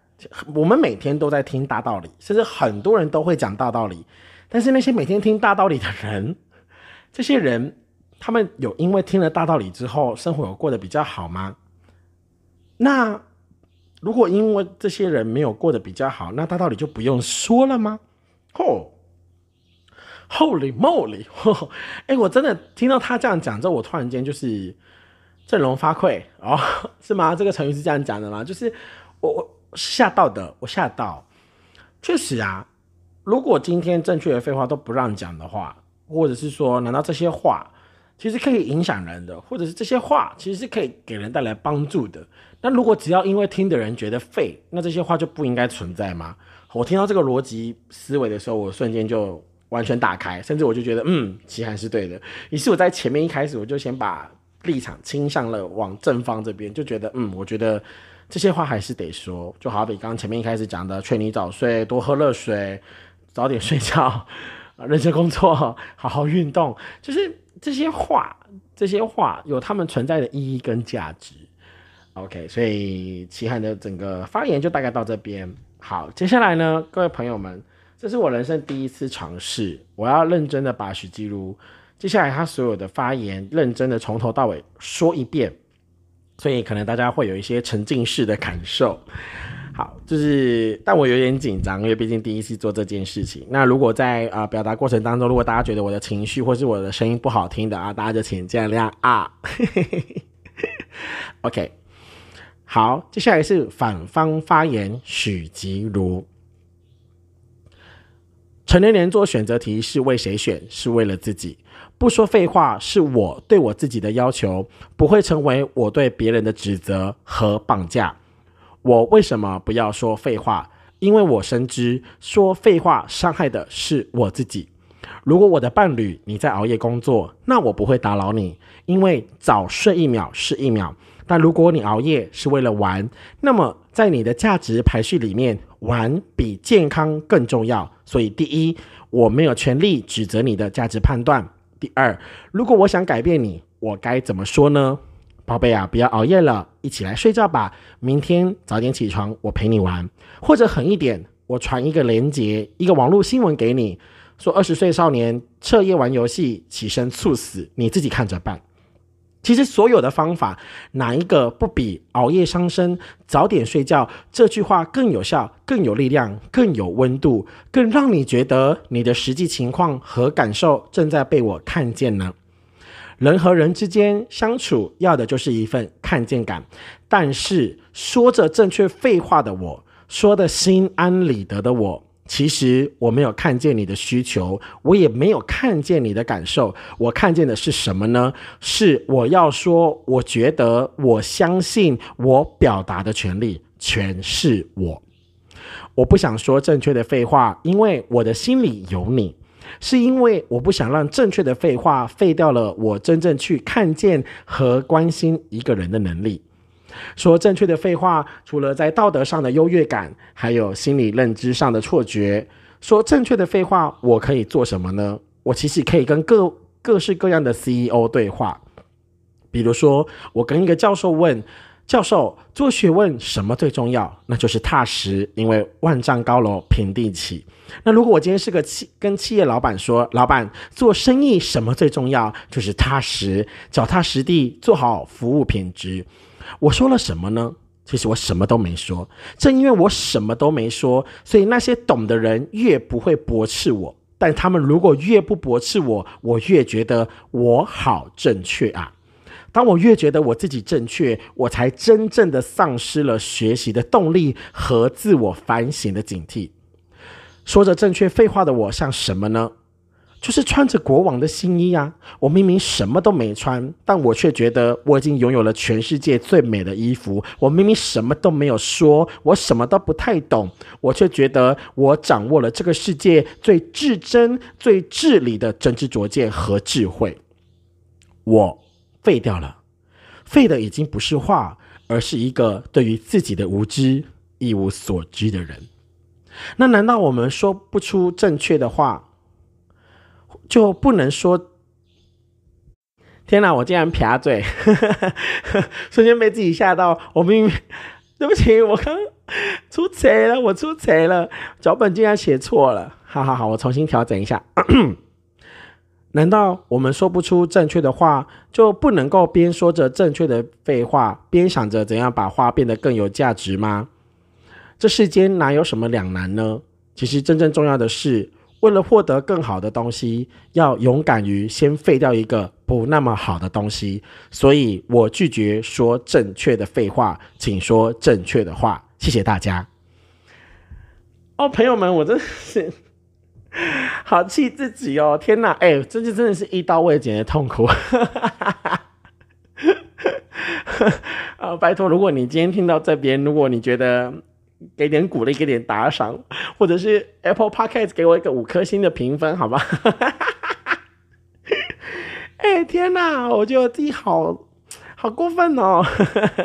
我们每天都在听大道理，甚至很多人都会讲大道理。但是那些每天听大道理的人，这些人，他们有因为听了大道理之后，生活有过得比较好吗？那如果因为这些人没有过得比较好，那大道理就不用说了吗？哦，Holy moly！哎，我真的听到他这样讲之后，我突然间就是振聋发聩哦，是吗？这个成语是这样讲的吗？就是我我。吓到的，我吓到，确实啊。如果今天正确的废话都不让讲的话，或者是说，难道这些话其实可以影响人的，或者是这些话其实是可以给人带来帮助的？那如果只要因为听的人觉得废，那这些话就不应该存在吗？我听到这个逻辑思维的时候，我瞬间就完全打开，甚至我就觉得，嗯，齐涵是对的。于是我在前面一开始我就先把立场倾向了往正方这边，就觉得，嗯，我觉得。这些话还是得说，就好比刚刚前面一开始讲的，劝你早睡，多喝热水，早点睡觉，认真工作，好好运动，就是这些话，这些话有他们存在的意义跟价值。OK，所以齐汉的整个发言就大概到这边。好，接下来呢，各位朋友们，这是我人生第一次尝试，我要认真的把许基如接下来他所有的发言，认真的从头到尾说一遍。所以可能大家会有一些沉浸式的感受，好，就是但我有点紧张，因为毕竟第一次做这件事情。那如果在啊表达过程当中，如果大家觉得我的情绪或是我的声音不好听的啊，大家就请见谅啊。OK，好，接下来是反方发言，许吉如。成年人做选择题是为谁选？是为了自己。不说废话是我对我自己的要求，不会成为我对别人的指责和绑架。我为什么不要说废话？因为我深知说废话伤害的是我自己。如果我的伴侣你在熬夜工作，那我不会打扰你，因为早睡一秒是一秒。但如果你熬夜是为了玩，那么在你的价值排序里面，玩比健康更重要。所以，第一，我没有权利指责你的价值判断。第二，如果我想改变你，我该怎么说呢？宝贝啊，不要熬夜了，一起来睡觉吧。明天早点起床，我陪你玩。或者狠一点，我传一个链接，一个网络新闻给你，说二十岁少年彻夜玩游戏，起身猝死，你自己看着办。其实所有的方法，哪一个不比熬夜伤身、早点睡觉这句话更有效、更有力量、更有温度、更让你觉得你的实际情况和感受正在被我看见呢？人和人之间相处，要的就是一份看见感。但是说着正确废话的我，说的心安理得的我。其实我没有看见你的需求，我也没有看见你的感受。我看见的是什么呢？是我要说，我觉得，我相信，我表达的权利全是我。我不想说正确的废话，因为我的心里有你，是因为我不想让正确的废话废掉了我真正去看见和关心一个人的能力。说正确的废话，除了在道德上的优越感，还有心理认知上的错觉。说正确的废话，我可以做什么呢？我其实可以跟各各式各样的 CEO 对话。比如说，我跟一个教授问：“教授，做学问什么最重要？那就是踏实，因为万丈高楼平地起。”那如果我今天是个企跟企业老板说：“老板，做生意什么最重要？就是踏实，脚踏实地，做好服务品质。”我说了什么呢？其实我什么都没说。正因为我什么都没说，所以那些懂的人越不会驳斥我。但他们如果越不驳斥我，我越觉得我好正确啊！当我越觉得我自己正确，我才真正的丧失了学习的动力和自我反省的警惕。说着正确废话的我像什么呢？就是穿着国王的新衣啊！我明明什么都没穿，但我却觉得我已经拥有了全世界最美的衣服。我明明什么都没有说，我什么都不太懂，我却觉得我掌握了这个世界最至真、最至理的真知灼见和智慧。我废掉了，废的已经不是话，而是一个对于自己的无知一无所知的人。那难道我们说不出正确的话？就不能说，天哪！我竟然撇嘴，瞬间被自己吓到。我明明，对不起，我刚出贼了，我出贼了，脚本竟然写错了。好好好，我重新调整一下。难道我们说不出正确的话，就不能够边说着正确的废话，边想着怎样把话变得更有价值吗？这世间哪有什么两难呢？其实真正重要的是。为了获得更好的东西，要勇敢于先废掉一个不那么好的东西。所以我拒绝说正确的废话，请说正确的话。谢谢大家。哦，朋友们，我真的是好气自己哦！天哪，哎，这就真的是一刀未剪的痛苦。啊，拜托，如果你今天听到这边，如果你觉得。给点鼓励，给点打赏，或者是 Apple Podcast 给我一个五颗星的评分，好吧？哎，天哪，我觉得自己好好过分哦！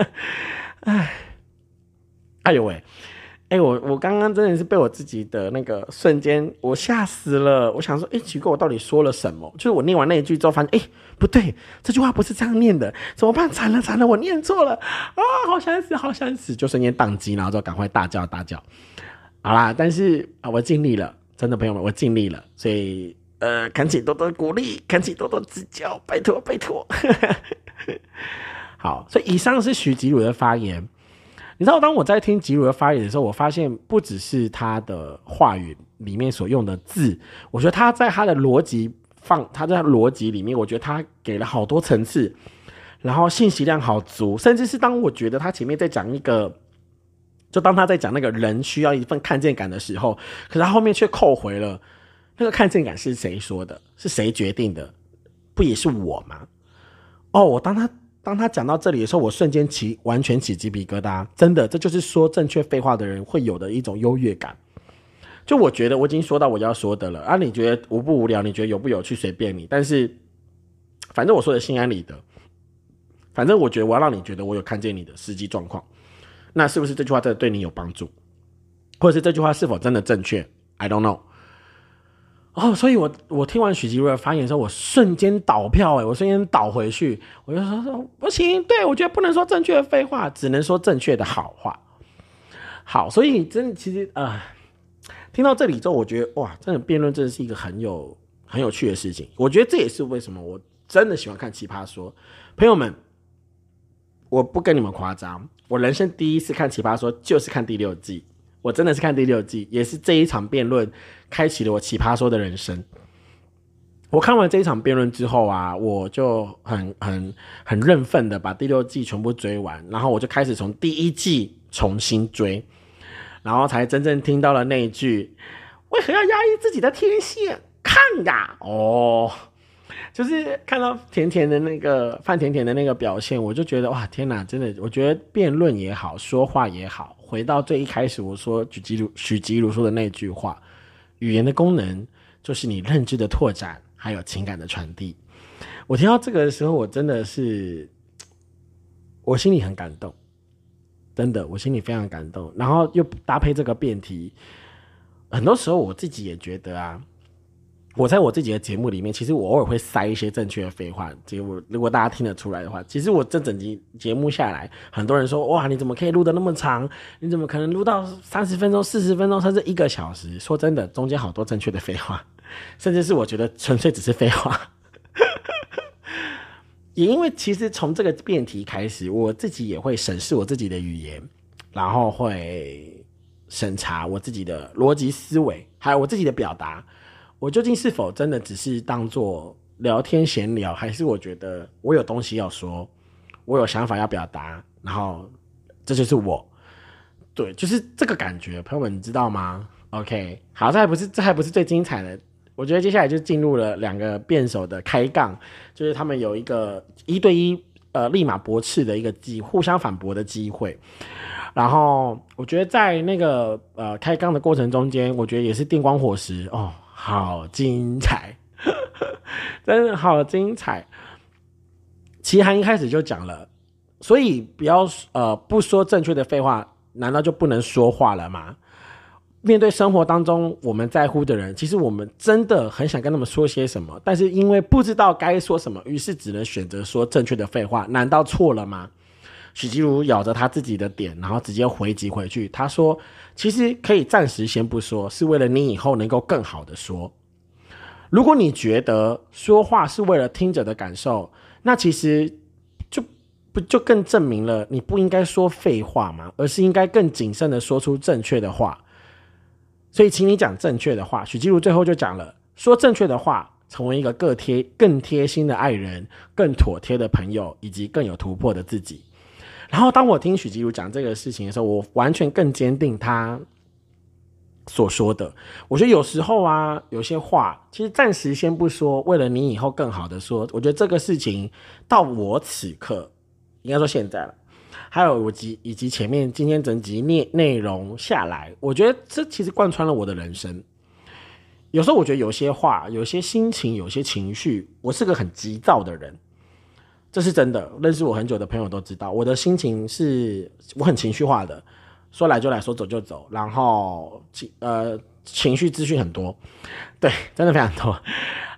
哎，哎呦喂！哎，我我刚刚真的是被我自己的那个瞬间我吓死了。我想说，哎，奇怪，我到底说了什么？就是我念完那一句之后，发现，哎，不对，这句话不是这样念的，怎么办？惨了惨了，我念错了啊！好想死，好想死，就瞬间宕机，然后就赶快大叫大叫。好啦，但是啊，我尽力了，真的朋友们，我尽力了，所以呃，恳请多多鼓励，恳请多多指教，拜托拜托。好，所以以上是许吉鲁的发言。你知道，当我在听吉鲁的发言的时候，我发现不只是他的话语里面所用的字，我觉得他在他的逻辑放，他在逻辑里面，我觉得他给了好多层次，然后信息量好足，甚至是当我觉得他前面在讲一个，就当他在讲那个人需要一份看见感的时候，可是他后面却扣回了那个看见感是谁说的，是谁决定的，不也是我吗？哦，我当他。当他讲到这里的时候，我瞬间起完全起鸡皮疙瘩，真的，这就是说正确废话的人会有的一种优越感。就我觉得我已经说到我要说的了啊，你觉得无不无聊？你觉得有不有趣？随便你。但是反正我说的心安理得，反正我觉得我要让你觉得我有看见你的实际状况。那是不是这句话真的对你有帮助，或者是这句话是否真的正确？I don't know。哦，所以我我听完许吉瑞的发言之后，我瞬间倒票哎，我瞬间倒回去，我就说说不行，对我觉得不能说正确的废话，只能说正确的好话。好，所以真的其实啊，听到这里之后，我觉得哇，真的辩论真的是一个很有很有趣的事情。我觉得这也是为什么我真的喜欢看奇葩说。朋友们，我不跟你们夸张，我人生第一次看奇葩说就是看第六季。我真的是看第六季，也是这一场辩论开启了我奇葩说的人生。我看完这一场辩论之后啊，我就很很很认份的把第六季全部追完，然后我就开始从第一季重新追，然后才真正听到了那一句：“为何要压抑自己的天性？看呀，哦。”就是看到甜甜的那个范甜甜的那个表现，我就觉得哇，天哪，真的，我觉得辩论也好，说话也好，回到最一开始我说许吉如许吉如说的那句话，语言的功能就是你认知的拓展，还有情感的传递。我听到这个的时候，我真的是，我心里很感动，真的，我心里非常感动。然后又搭配这个辩题，很多时候我自己也觉得啊。我在我自己的节目里面，其实我偶尔会塞一些正确的废话。结果如果大家听得出来的话，其实我这整集节目下来，很多人说：“哇，你怎么可以录得那么长？你怎么可能录到三十分钟、四十分钟，甚至一个小时？”说真的，中间好多正确的废话，甚至是我觉得纯粹只是废话。也因为其实从这个辩题开始，我自己也会审视我自己的语言，然后会审查我自己的逻辑思维，还有我自己的表达。我究竟是否真的只是当做聊天闲聊，还是我觉得我有东西要说，我有想法要表达，然后这就是我，对，就是这个感觉，朋友们，你知道吗？OK，好，这还不是这还不是最精彩的，我觉得接下来就进入了两个辩手的开杠，就是他们有一个一对一呃立马驳斥的一个机，互相反驳的机会。然后我觉得在那个呃开杠的过程中间，我觉得也是电光火石哦，好精彩，真的好精彩。齐涵一开始就讲了，所以不要呃不说正确的废话，难道就不能说话了吗？面对生活当中我们在乎的人，其实我们真的很想跟他们说些什么，但是因为不知道该说什么，于是只能选择说正确的废话，难道错了吗？许吉如咬着他自己的点，然后直接回击回去。他说：“其实可以暂时先不说，是为了你以后能够更好的说。如果你觉得说话是为了听者的感受，那其实就不就更证明了你不应该说废话吗？而是应该更谨慎的说出正确的话。所以，请你讲正确的话。”许吉如最后就讲了：“说正确的话，成为一个更贴、更贴心的爱人，更妥帖的朋友，以及更有突破的自己。”然后，当我听许吉如讲这个事情的时候，我完全更坚定他所说的。我觉得有时候啊，有些话其实暂时先不说，为了你以后更好的说。我觉得这个事情到我此刻，应该说现在了。还有我及以及前面今天整集内内容下来，我觉得这其实贯穿了我的人生。有时候我觉得有些话、有些心情、有些情绪，我是个很急躁的人。这是真的，认识我很久的朋友都知道，我的心情是我很情绪化的，说来就来说走就走，然后情呃情绪资讯很多，对，真的非常多。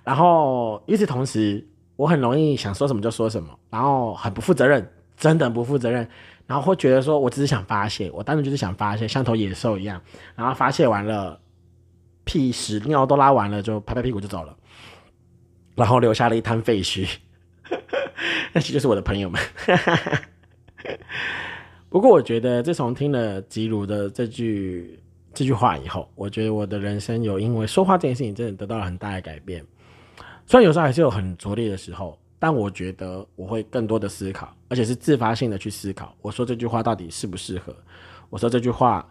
然后与此同时，我很容易想说什么就说什么，然后很不负责任，真的不负责任。然后会觉得说我只是想发泄，我单纯就是想发泄，像头野兽一样。然后发泄完了，屁屎尿都拉完了，就拍拍屁股就走了，然后留下了一滩废墟。那其实就是我的朋友们。不过，我觉得自从听了吉如的这句这句话以后，我觉得我的人生有因为说话这件事情真的得到了很大的改变。虽然有时候还是有很拙劣的时候，但我觉得我会更多的思考，而且是自发性的去思考。我说这句话到底适不适合？我说这句话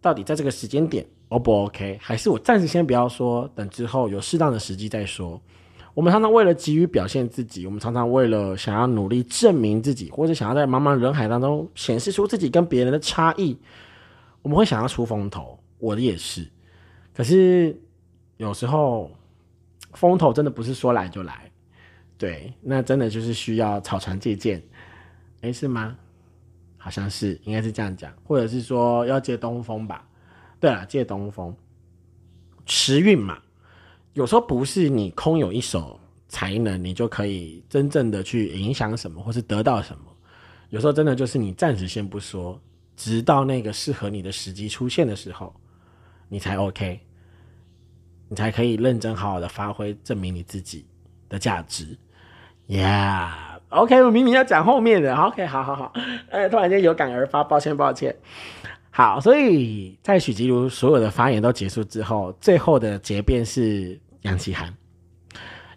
到底在这个时间点 O 不 OK？还是我暂时先不要说，等之后有适当的时机再说？我们常常为了急于表现自己，我们常常为了想要努力证明自己，或者想要在茫茫人海当中显示出自己跟别人的差异，我们会想要出风头。我的也是，可是有时候风头真的不是说来就来，对，那真的就是需要草船借箭，哎，是吗？好像是，应该是这样讲，或者是说要借东风吧？对了，借东风，时运嘛。有时候不是你空有一手才能，你就可以真正的去影响什么，或是得到什么。有时候真的就是你暂时先不说，直到那个适合你的时机出现的时候，你才 OK，你才可以认真好好的发挥，证明你自己的价值。Yeah，OK，我明明要讲后面的，OK，好好好，哎，突然间有感而发，抱歉抱歉。好，所以在许吉如所有的发言都结束之后，最后的结辩是杨奇涵。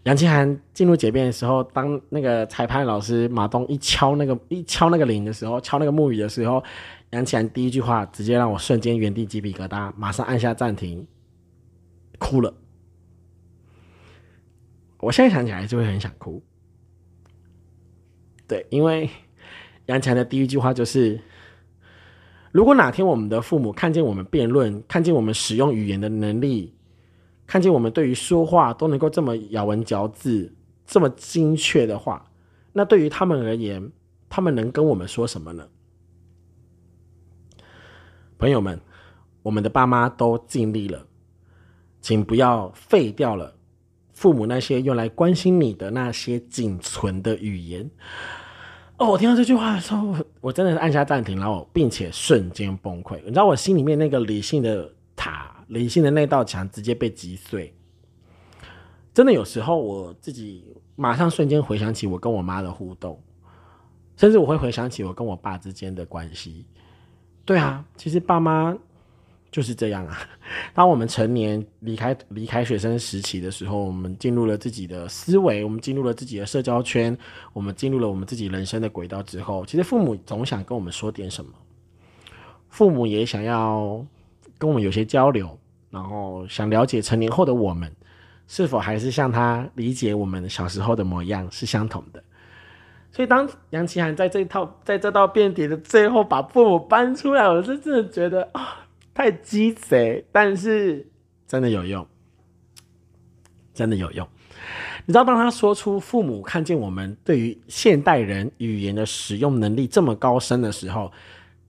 杨奇涵进入结辩的时候，当那个裁判老师马东一敲那个一敲那个铃的时候，敲那个木鱼的时候，杨奇涵第一句话直接让我瞬间原地鸡皮疙瘩，马上按下暂停，哭了。我现在想起来就会很想哭。对，因为杨奇涵的第一句话就是。如果哪天我们的父母看见我们辩论，看见我们使用语言的能力，看见我们对于说话都能够这么咬文嚼字、这么精确的话，那对于他们而言，他们能跟我们说什么呢？朋友们，我们的爸妈都尽力了，请不要废掉了父母那些用来关心你的那些仅存的语言。哦，我听到这句话的时候，我真的是按下暂停，然后并且瞬间崩溃。你知道，我心里面那个理性的塔、理性的那道墙直接被击碎。真的，有时候我自己马上瞬间回想起我跟我妈的互动，甚至我会回想起我跟我爸之间的关系。对啊，其实爸妈就是这样啊。当我们成年离开离开学生时期的时候，我们进入了自己的思维，我们进入了自己的社交圈，我们进入了我们自己人生的轨道之后，其实父母总想跟我们说点什么，父母也想要跟我们有些交流，然后想了解成年后的我们是否还是像他理解我们小时候的模样是相同的。所以，当杨奇涵在这套 在这道辩题的最后把父母搬出来，我是真的觉得啊，太鸡贼，但是真的有用，真的有用。你知道，当他说出父母看见我们对于现代人语言的使用能力这么高深的时候，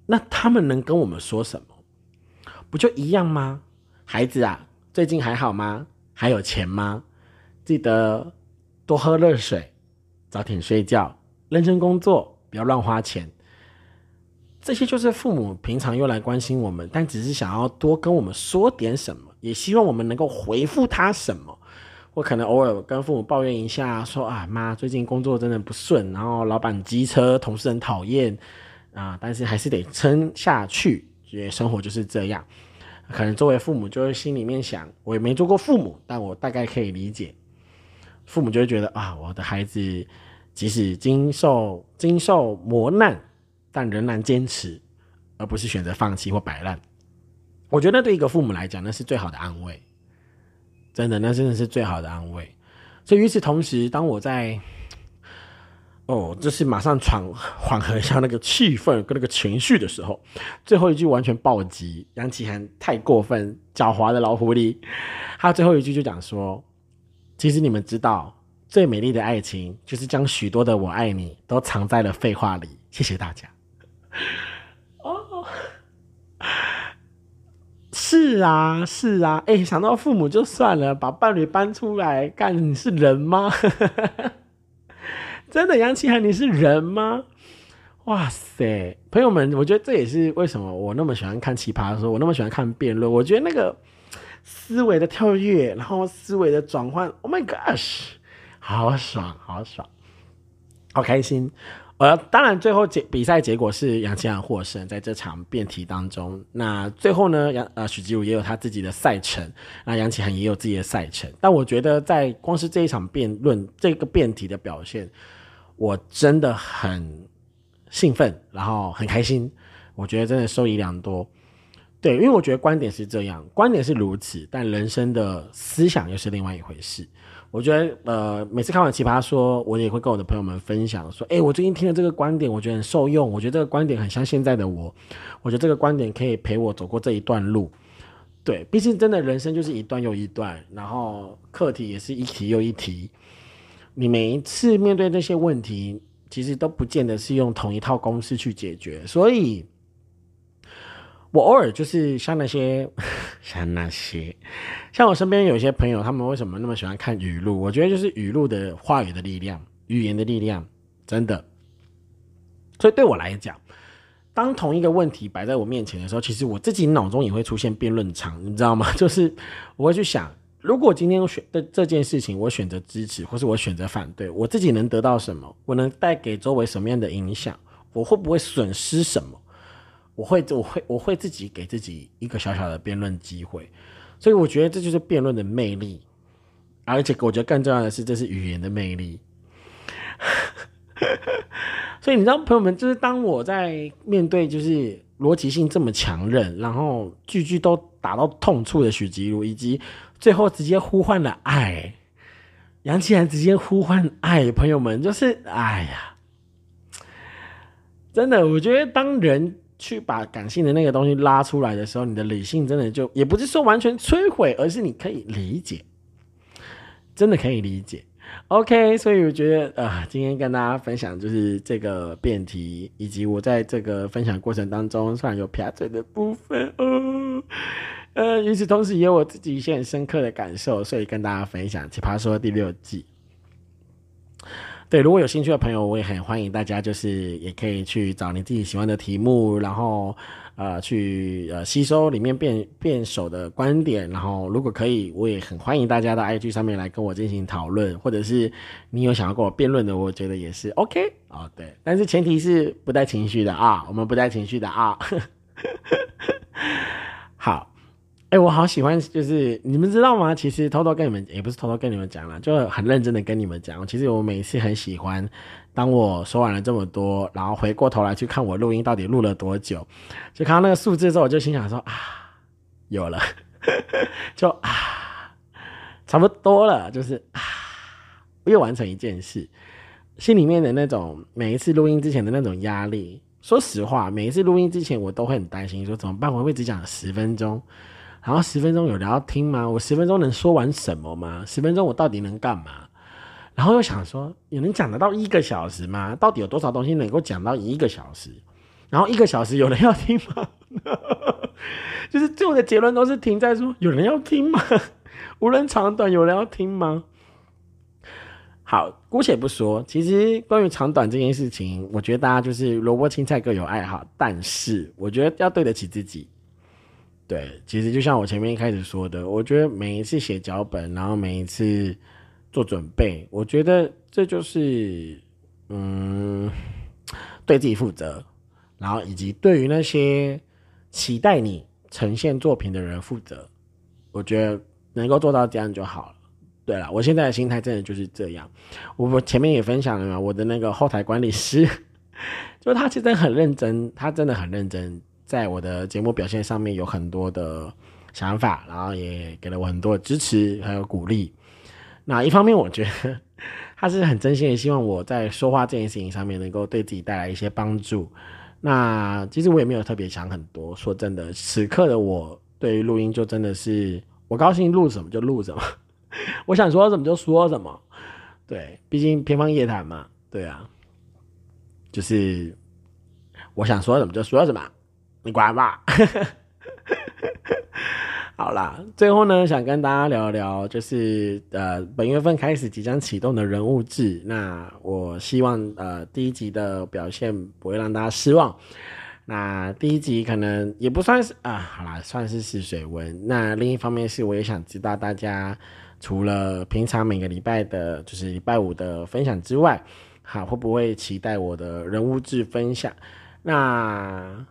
那他们能跟我们说什么？不就一样吗？孩子啊，最近还好吗？还有钱吗？记得多喝热水，早点睡觉。认真工作，不要乱花钱。这些就是父母平常用来关心我们，但只是想要多跟我们说点什么，也希望我们能够回复他什么。我可能偶尔跟父母抱怨一下，说啊妈，最近工作真的不顺，然后老板机车，同事很讨厌啊，但是还是得撑下去，因为生活就是这样。可能作为父母，就会心里面想，我也没做过父母，但我大概可以理解，父母就会觉得啊，我的孩子。即使经受经受磨难，但仍然坚持，而不是选择放弃或摆烂。我觉得对一个父母来讲，那是最好的安慰。真的，那真的是最好的安慰。所以与此同时，当我在哦，就是马上缓缓和一下那个气氛跟那个情绪的时候，最后一句完全暴击杨启涵太过分，狡猾的老狐狸。他最后一句就讲说：“其实你们知道。”最美丽的爱情，就是将许多的“我爱你”都藏在了废话里。谢谢大家。哦，是啊，是啊，哎，想到父母就算了，把伴侣搬出来干，你是人吗？真的，杨奇涵，你是人吗？哇塞，朋友们，我觉得这也是为什么我那么喜欢看奇葩说，我那么喜欢看辩论。我觉得那个思维的跳跃，然后思维的转换，Oh my gosh！好爽，好爽，好开心！呃，当然，最后结比赛结果是杨奇涵获胜，在这场辩题当中。那最后呢，杨呃许吉武也有他自己的赛程，那杨奇涵也有自己的赛程。但我觉得，在光是这一场辩论这个辩题的表现，我真的很兴奋，然后很开心。我觉得真的受益良多。对，因为我觉得观点是这样，观点是如此，但人生的思想又是另外一回事。我觉得，呃，每次看完奇葩说，我也会跟我的朋友们分享说，哎，我最近听了这个观点，我觉得很受用。我觉得这个观点很像现在的我，我觉得这个观点可以陪我走过这一段路。对，毕竟真的人生就是一段又一段，然后课题也是一题又一题。你每一次面对这些问题，其实都不见得是用同一套公式去解决，所以。我偶尔就是像那些，像那些，像我身边有些朋友，他们为什么那么喜欢看语录？我觉得就是语录的话语的力量，语言的力量，真的。所以对我来讲，当同一个问题摆在我面前的时候，其实我自己脑中也会出现辩论场，你知道吗？就是我会去想，如果今天我选的这件事情，我选择支持，或是我选择反对，我自己能得到什么？我能带给周围什么样的影响？我会不会损失什么？我会，我会，我会自己给自己一个小小的辩论机会，所以我觉得这就是辩论的魅力，而且我觉得更重要的是，这是语言的魅力。所以你知道，朋友们，就是当我在面对就是逻辑性这么强韧，然后句句都打到痛处的许吉如，以及最后直接呼唤了爱，杨奇然直接呼唤爱，朋友们，就是哎呀，真的，我觉得当人。去把感性的那个东西拉出来的时候，你的理性真的就也不是说完全摧毁，而是你可以理解，真的可以理解。OK，所以我觉得啊，今天跟大家分享就是这个辩题，以及我在这个分享过程当中，虽然有撇嘴的部分哦，呃，与此同时也有我自己一些很深刻的感受，所以跟大家分享《奇葩说》第六季。对，如果有兴趣的朋友，我也很欢迎大家，就是也可以去找你自己喜欢的题目，然后呃去呃吸收里面辩辩手的观点，然后如果可以，我也很欢迎大家到 IG 上面来跟我进行讨论，或者是你有想要跟我辩论的，我觉得也是 OK 啊。对，但是前提是不带情绪的啊，我们不带情绪的啊。好，哎，我好喜欢，就是你们知道吗？其实偷偷跟你们，也不是偷偷跟你们讲了，就很认真的跟你们讲。其实我每次很喜欢，当我说完了这么多，然后回过头来去看我录音到底录了多久，就看到那个数字之后，我就心想说啊，有了，就啊，差不多了，就是啊，我又完成一件事，心里面的那种每一次录音之前的那种压力。说实话，每一次录音之前，我都会很担心，说怎么办？我会只讲十分钟，然后十分钟有人要听吗？我十分钟能说完什么吗？十分钟我到底能干嘛？然后又想说，有能讲得到一个小时吗？到底有多少东西能够讲到一个小时？然后一个小时有人要听吗？就是最后的结论都是停在说，有人要听吗？无论长短，有人要听吗？好，姑且不说。其实关于长短这件事情，我觉得大家就是萝卜青菜各有爱好，但是我觉得要对得起自己。对，其实就像我前面一开始说的，我觉得每一次写脚本，然后每一次做准备，我觉得这就是嗯，对自己负责，然后以及对于那些期待你呈现作品的人负责。我觉得能够做到这样就好了。对了，我现在的心态真的就是这样。我我前面也分享了嘛，我的那个后台管理师，就他其实很认真，他真的很认真，在我的节目表现上面有很多的想法，然后也给了我很多支持还有鼓励。那一方面，我觉得他是很真心的希望我在说话这件事情上面能够对自己带来一些帮助。那其实我也没有特别想很多，说真的，此刻的我对于录音就真的是我高兴录什么就录什么。我想说什么就说什么，对，毕竟偏方夜谈嘛，对啊，就是我想说什么就说什么，你管吧。好啦，最后呢，想跟大家聊聊，就是呃，本月份开始即将启动的人物志。那我希望呃，第一集的表现不会让大家失望。那第一集可能也不算是啊，好啦，算是试水温。那另一方面是，我也想知道大家。除了平常每个礼拜的，就是礼拜五的分享之外，好会不会期待我的人物志分享？那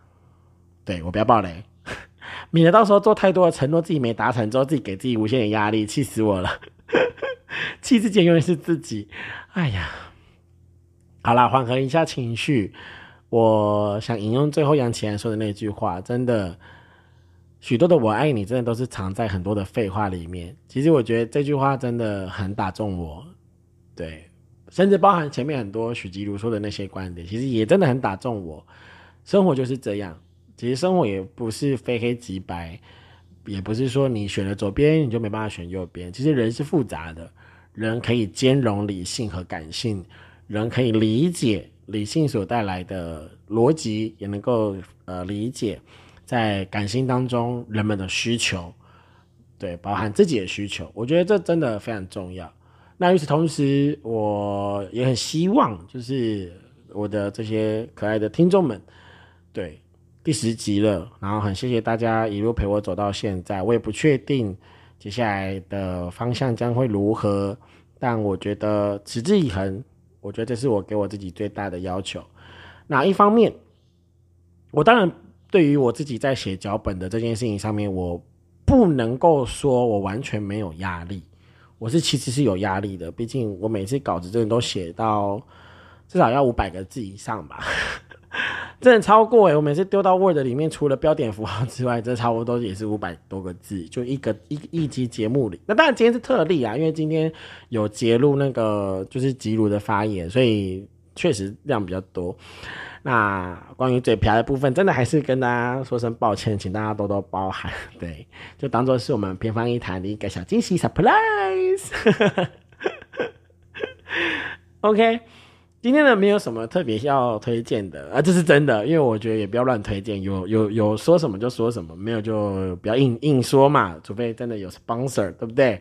对我不要爆雷，免得到时候做太多的承诺，自己没达成之后，自己给自己无限的压力，气死我了。气自己永远是自己。哎呀，好了，缓和一下情绪。我想引用最后杨奇安说的那句话，真的。许多的我爱你，真的都是藏在很多的废话里面。其实我觉得这句话真的很打中我，对，甚至包含前面很多许吉如说的那些观点，其实也真的很打中我。生活就是这样，其实生活也不是非黑即白，也不是说你选了左边你就没办法选右边。其实人是复杂的，人可以兼容理性和感性，人可以理解理性所带来的逻辑，也能够呃理解。在感性当中，人们的需求，对，包含自己的需求，我觉得这真的非常重要。那与此同时，我也很希望，就是我的这些可爱的听众们，对，第十集了，然后很谢谢大家一路陪我走到现在。我也不确定接下来的方向将会如何，但我觉得持之以恒，我觉得这是我给我自己最大的要求。那一方面，我当然。对于我自己在写脚本的这件事情上面，我不能够说我完全没有压力，我是其实是有压力的。毕竟我每次稿子真的都写到至少要五百个字以上吧，真的超过哎！我每次丢到 Word 里面，除了标点符号之外，这差不多也是五百多个字，就一个一一集节目里。那当然今天是特例啊，因为今天有揭露那个就是吉鲁的发言，所以确实量比较多。那关于嘴瓢的部分，真的还是跟大家说声抱歉，请大家多多包涵。对，就当做是我们偏方一谈的一个小惊喜 surprise。OK，今天呢没有什么特别要推荐的啊，这是真的，因为我觉得也不要乱推荐，有有有说什么就说什么，没有就不要硬硬说嘛，除非真的有 sponsor，对不对？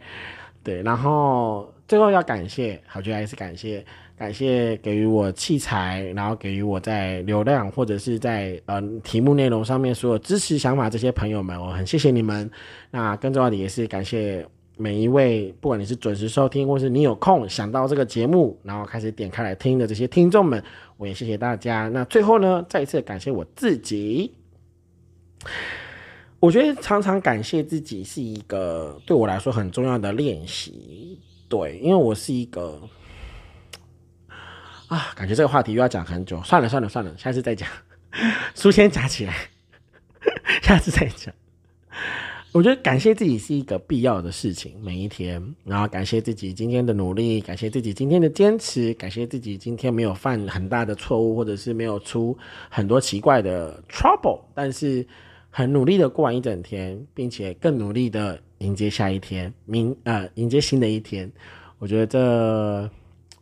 对，然后最后要感谢，好，就还是感谢。感谢给予我器材，然后给予我在流量或者是在呃题目内容上面所有支持想法这些朋友们，我很谢谢你们。那更重要的也是感谢每一位，不管你是准时收听，或是你有空想到这个节目，然后开始点开来听的这些听众们，我也谢谢大家。那最后呢，再一次感谢我自己。我觉得常常感谢自己是一个对我来说很重要的练习。对，因为我是一个啊，感觉这个话题又要讲很久。算了算了算了，下次再讲。书先夹起来，下次再讲。我觉得感谢自己是一个必要的事情，每一天，然后感谢自己今天的努力，感谢自己今天的坚持，感谢自己今天没有犯很大的错误，或者是没有出很多奇怪的 trouble，但是很努力的过完一整天，并且更努力的迎接下一天，明呃迎接新的一天。我觉得这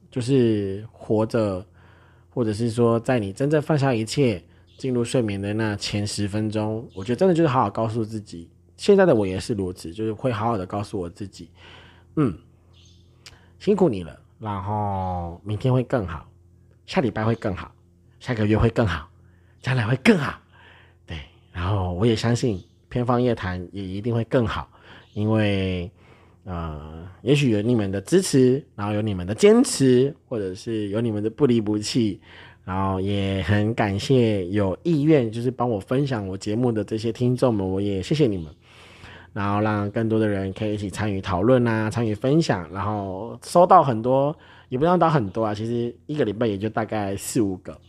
就是活着，或者是说在你真正放下一切，进入睡眠的那前十分钟，我觉得真的就是好好告诉自己。现在的我也是如此，就是会好好的告诉我自己，嗯，辛苦你了，然后明天会更好，下礼拜会更好，下个月会更好，将来会更好，对，然后我也相信偏方夜谈也一定会更好，因为呃，也许有你们的支持，然后有你们的坚持，或者是有你们的不离不弃，然后也很感谢有意愿就是帮我分享我节目的这些听众们，我也谢谢你们。然后让更多的人可以一起参与讨论啊，参与分享，然后收到很多，也不用到很多啊，其实一个礼拜也就大概四五个，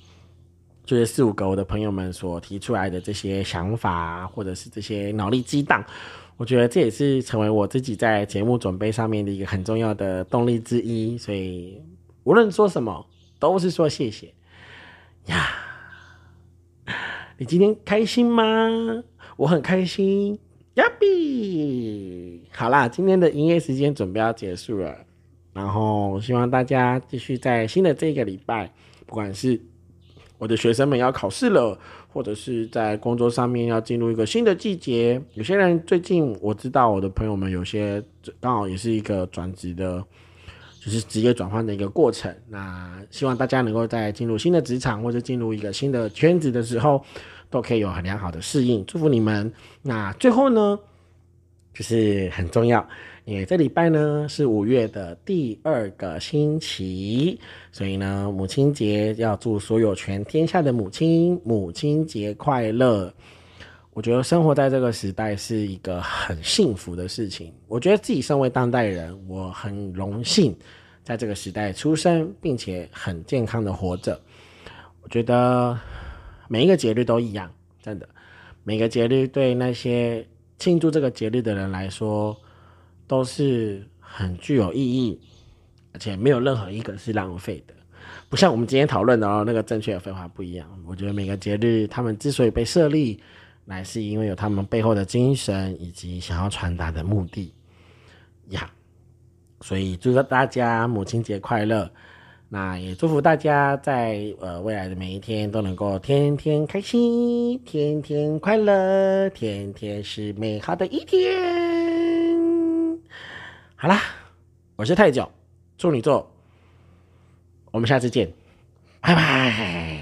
就是四五个我的朋友们所提出来的这些想法，或者是这些脑力激荡，我觉得这也是成为我自己在节目准备上面的一个很重要的动力之一。所以无论说什么，都是说谢谢呀。你今天开心吗？我很开心。呀比，好啦，今天的营业时间准备要结束了，然后希望大家继续在新的这个礼拜，不管是我的学生们要考试了，或者是在工作上面要进入一个新的季节，有些人最近我知道我的朋友们有些刚好也是一个转职的，就是职业转换的一个过程，那希望大家能够在进入新的职场或者进入一个新的圈子的时候。都可以有很良好的适应，祝福你们。那最后呢，就是很重要，因为这礼拜呢是五月的第二个星期，所以呢，母亲节要祝所有全天下的母亲母亲节快乐。我觉得生活在这个时代是一个很幸福的事情。我觉得自己身为当代人，我很荣幸在这个时代出生，并且很健康的活着。我觉得。每一个节日都一样，真的。每个节日对那些庆祝这个节日的人来说，都是很具有意义，而且没有任何一个是浪费的。不像我们今天讨论的哦，那个正确的废话不一样。我觉得每个节日，他们之所以被设立，乃是因为有他们背后的精神以及想要传达的目的呀。所以祝大家母亲节快乐！那也祝福大家在呃未来的每一天都能够天天开心，天天快乐，天天是美好的一天。好啦，我是太久，处女座，我们下次见，拜拜。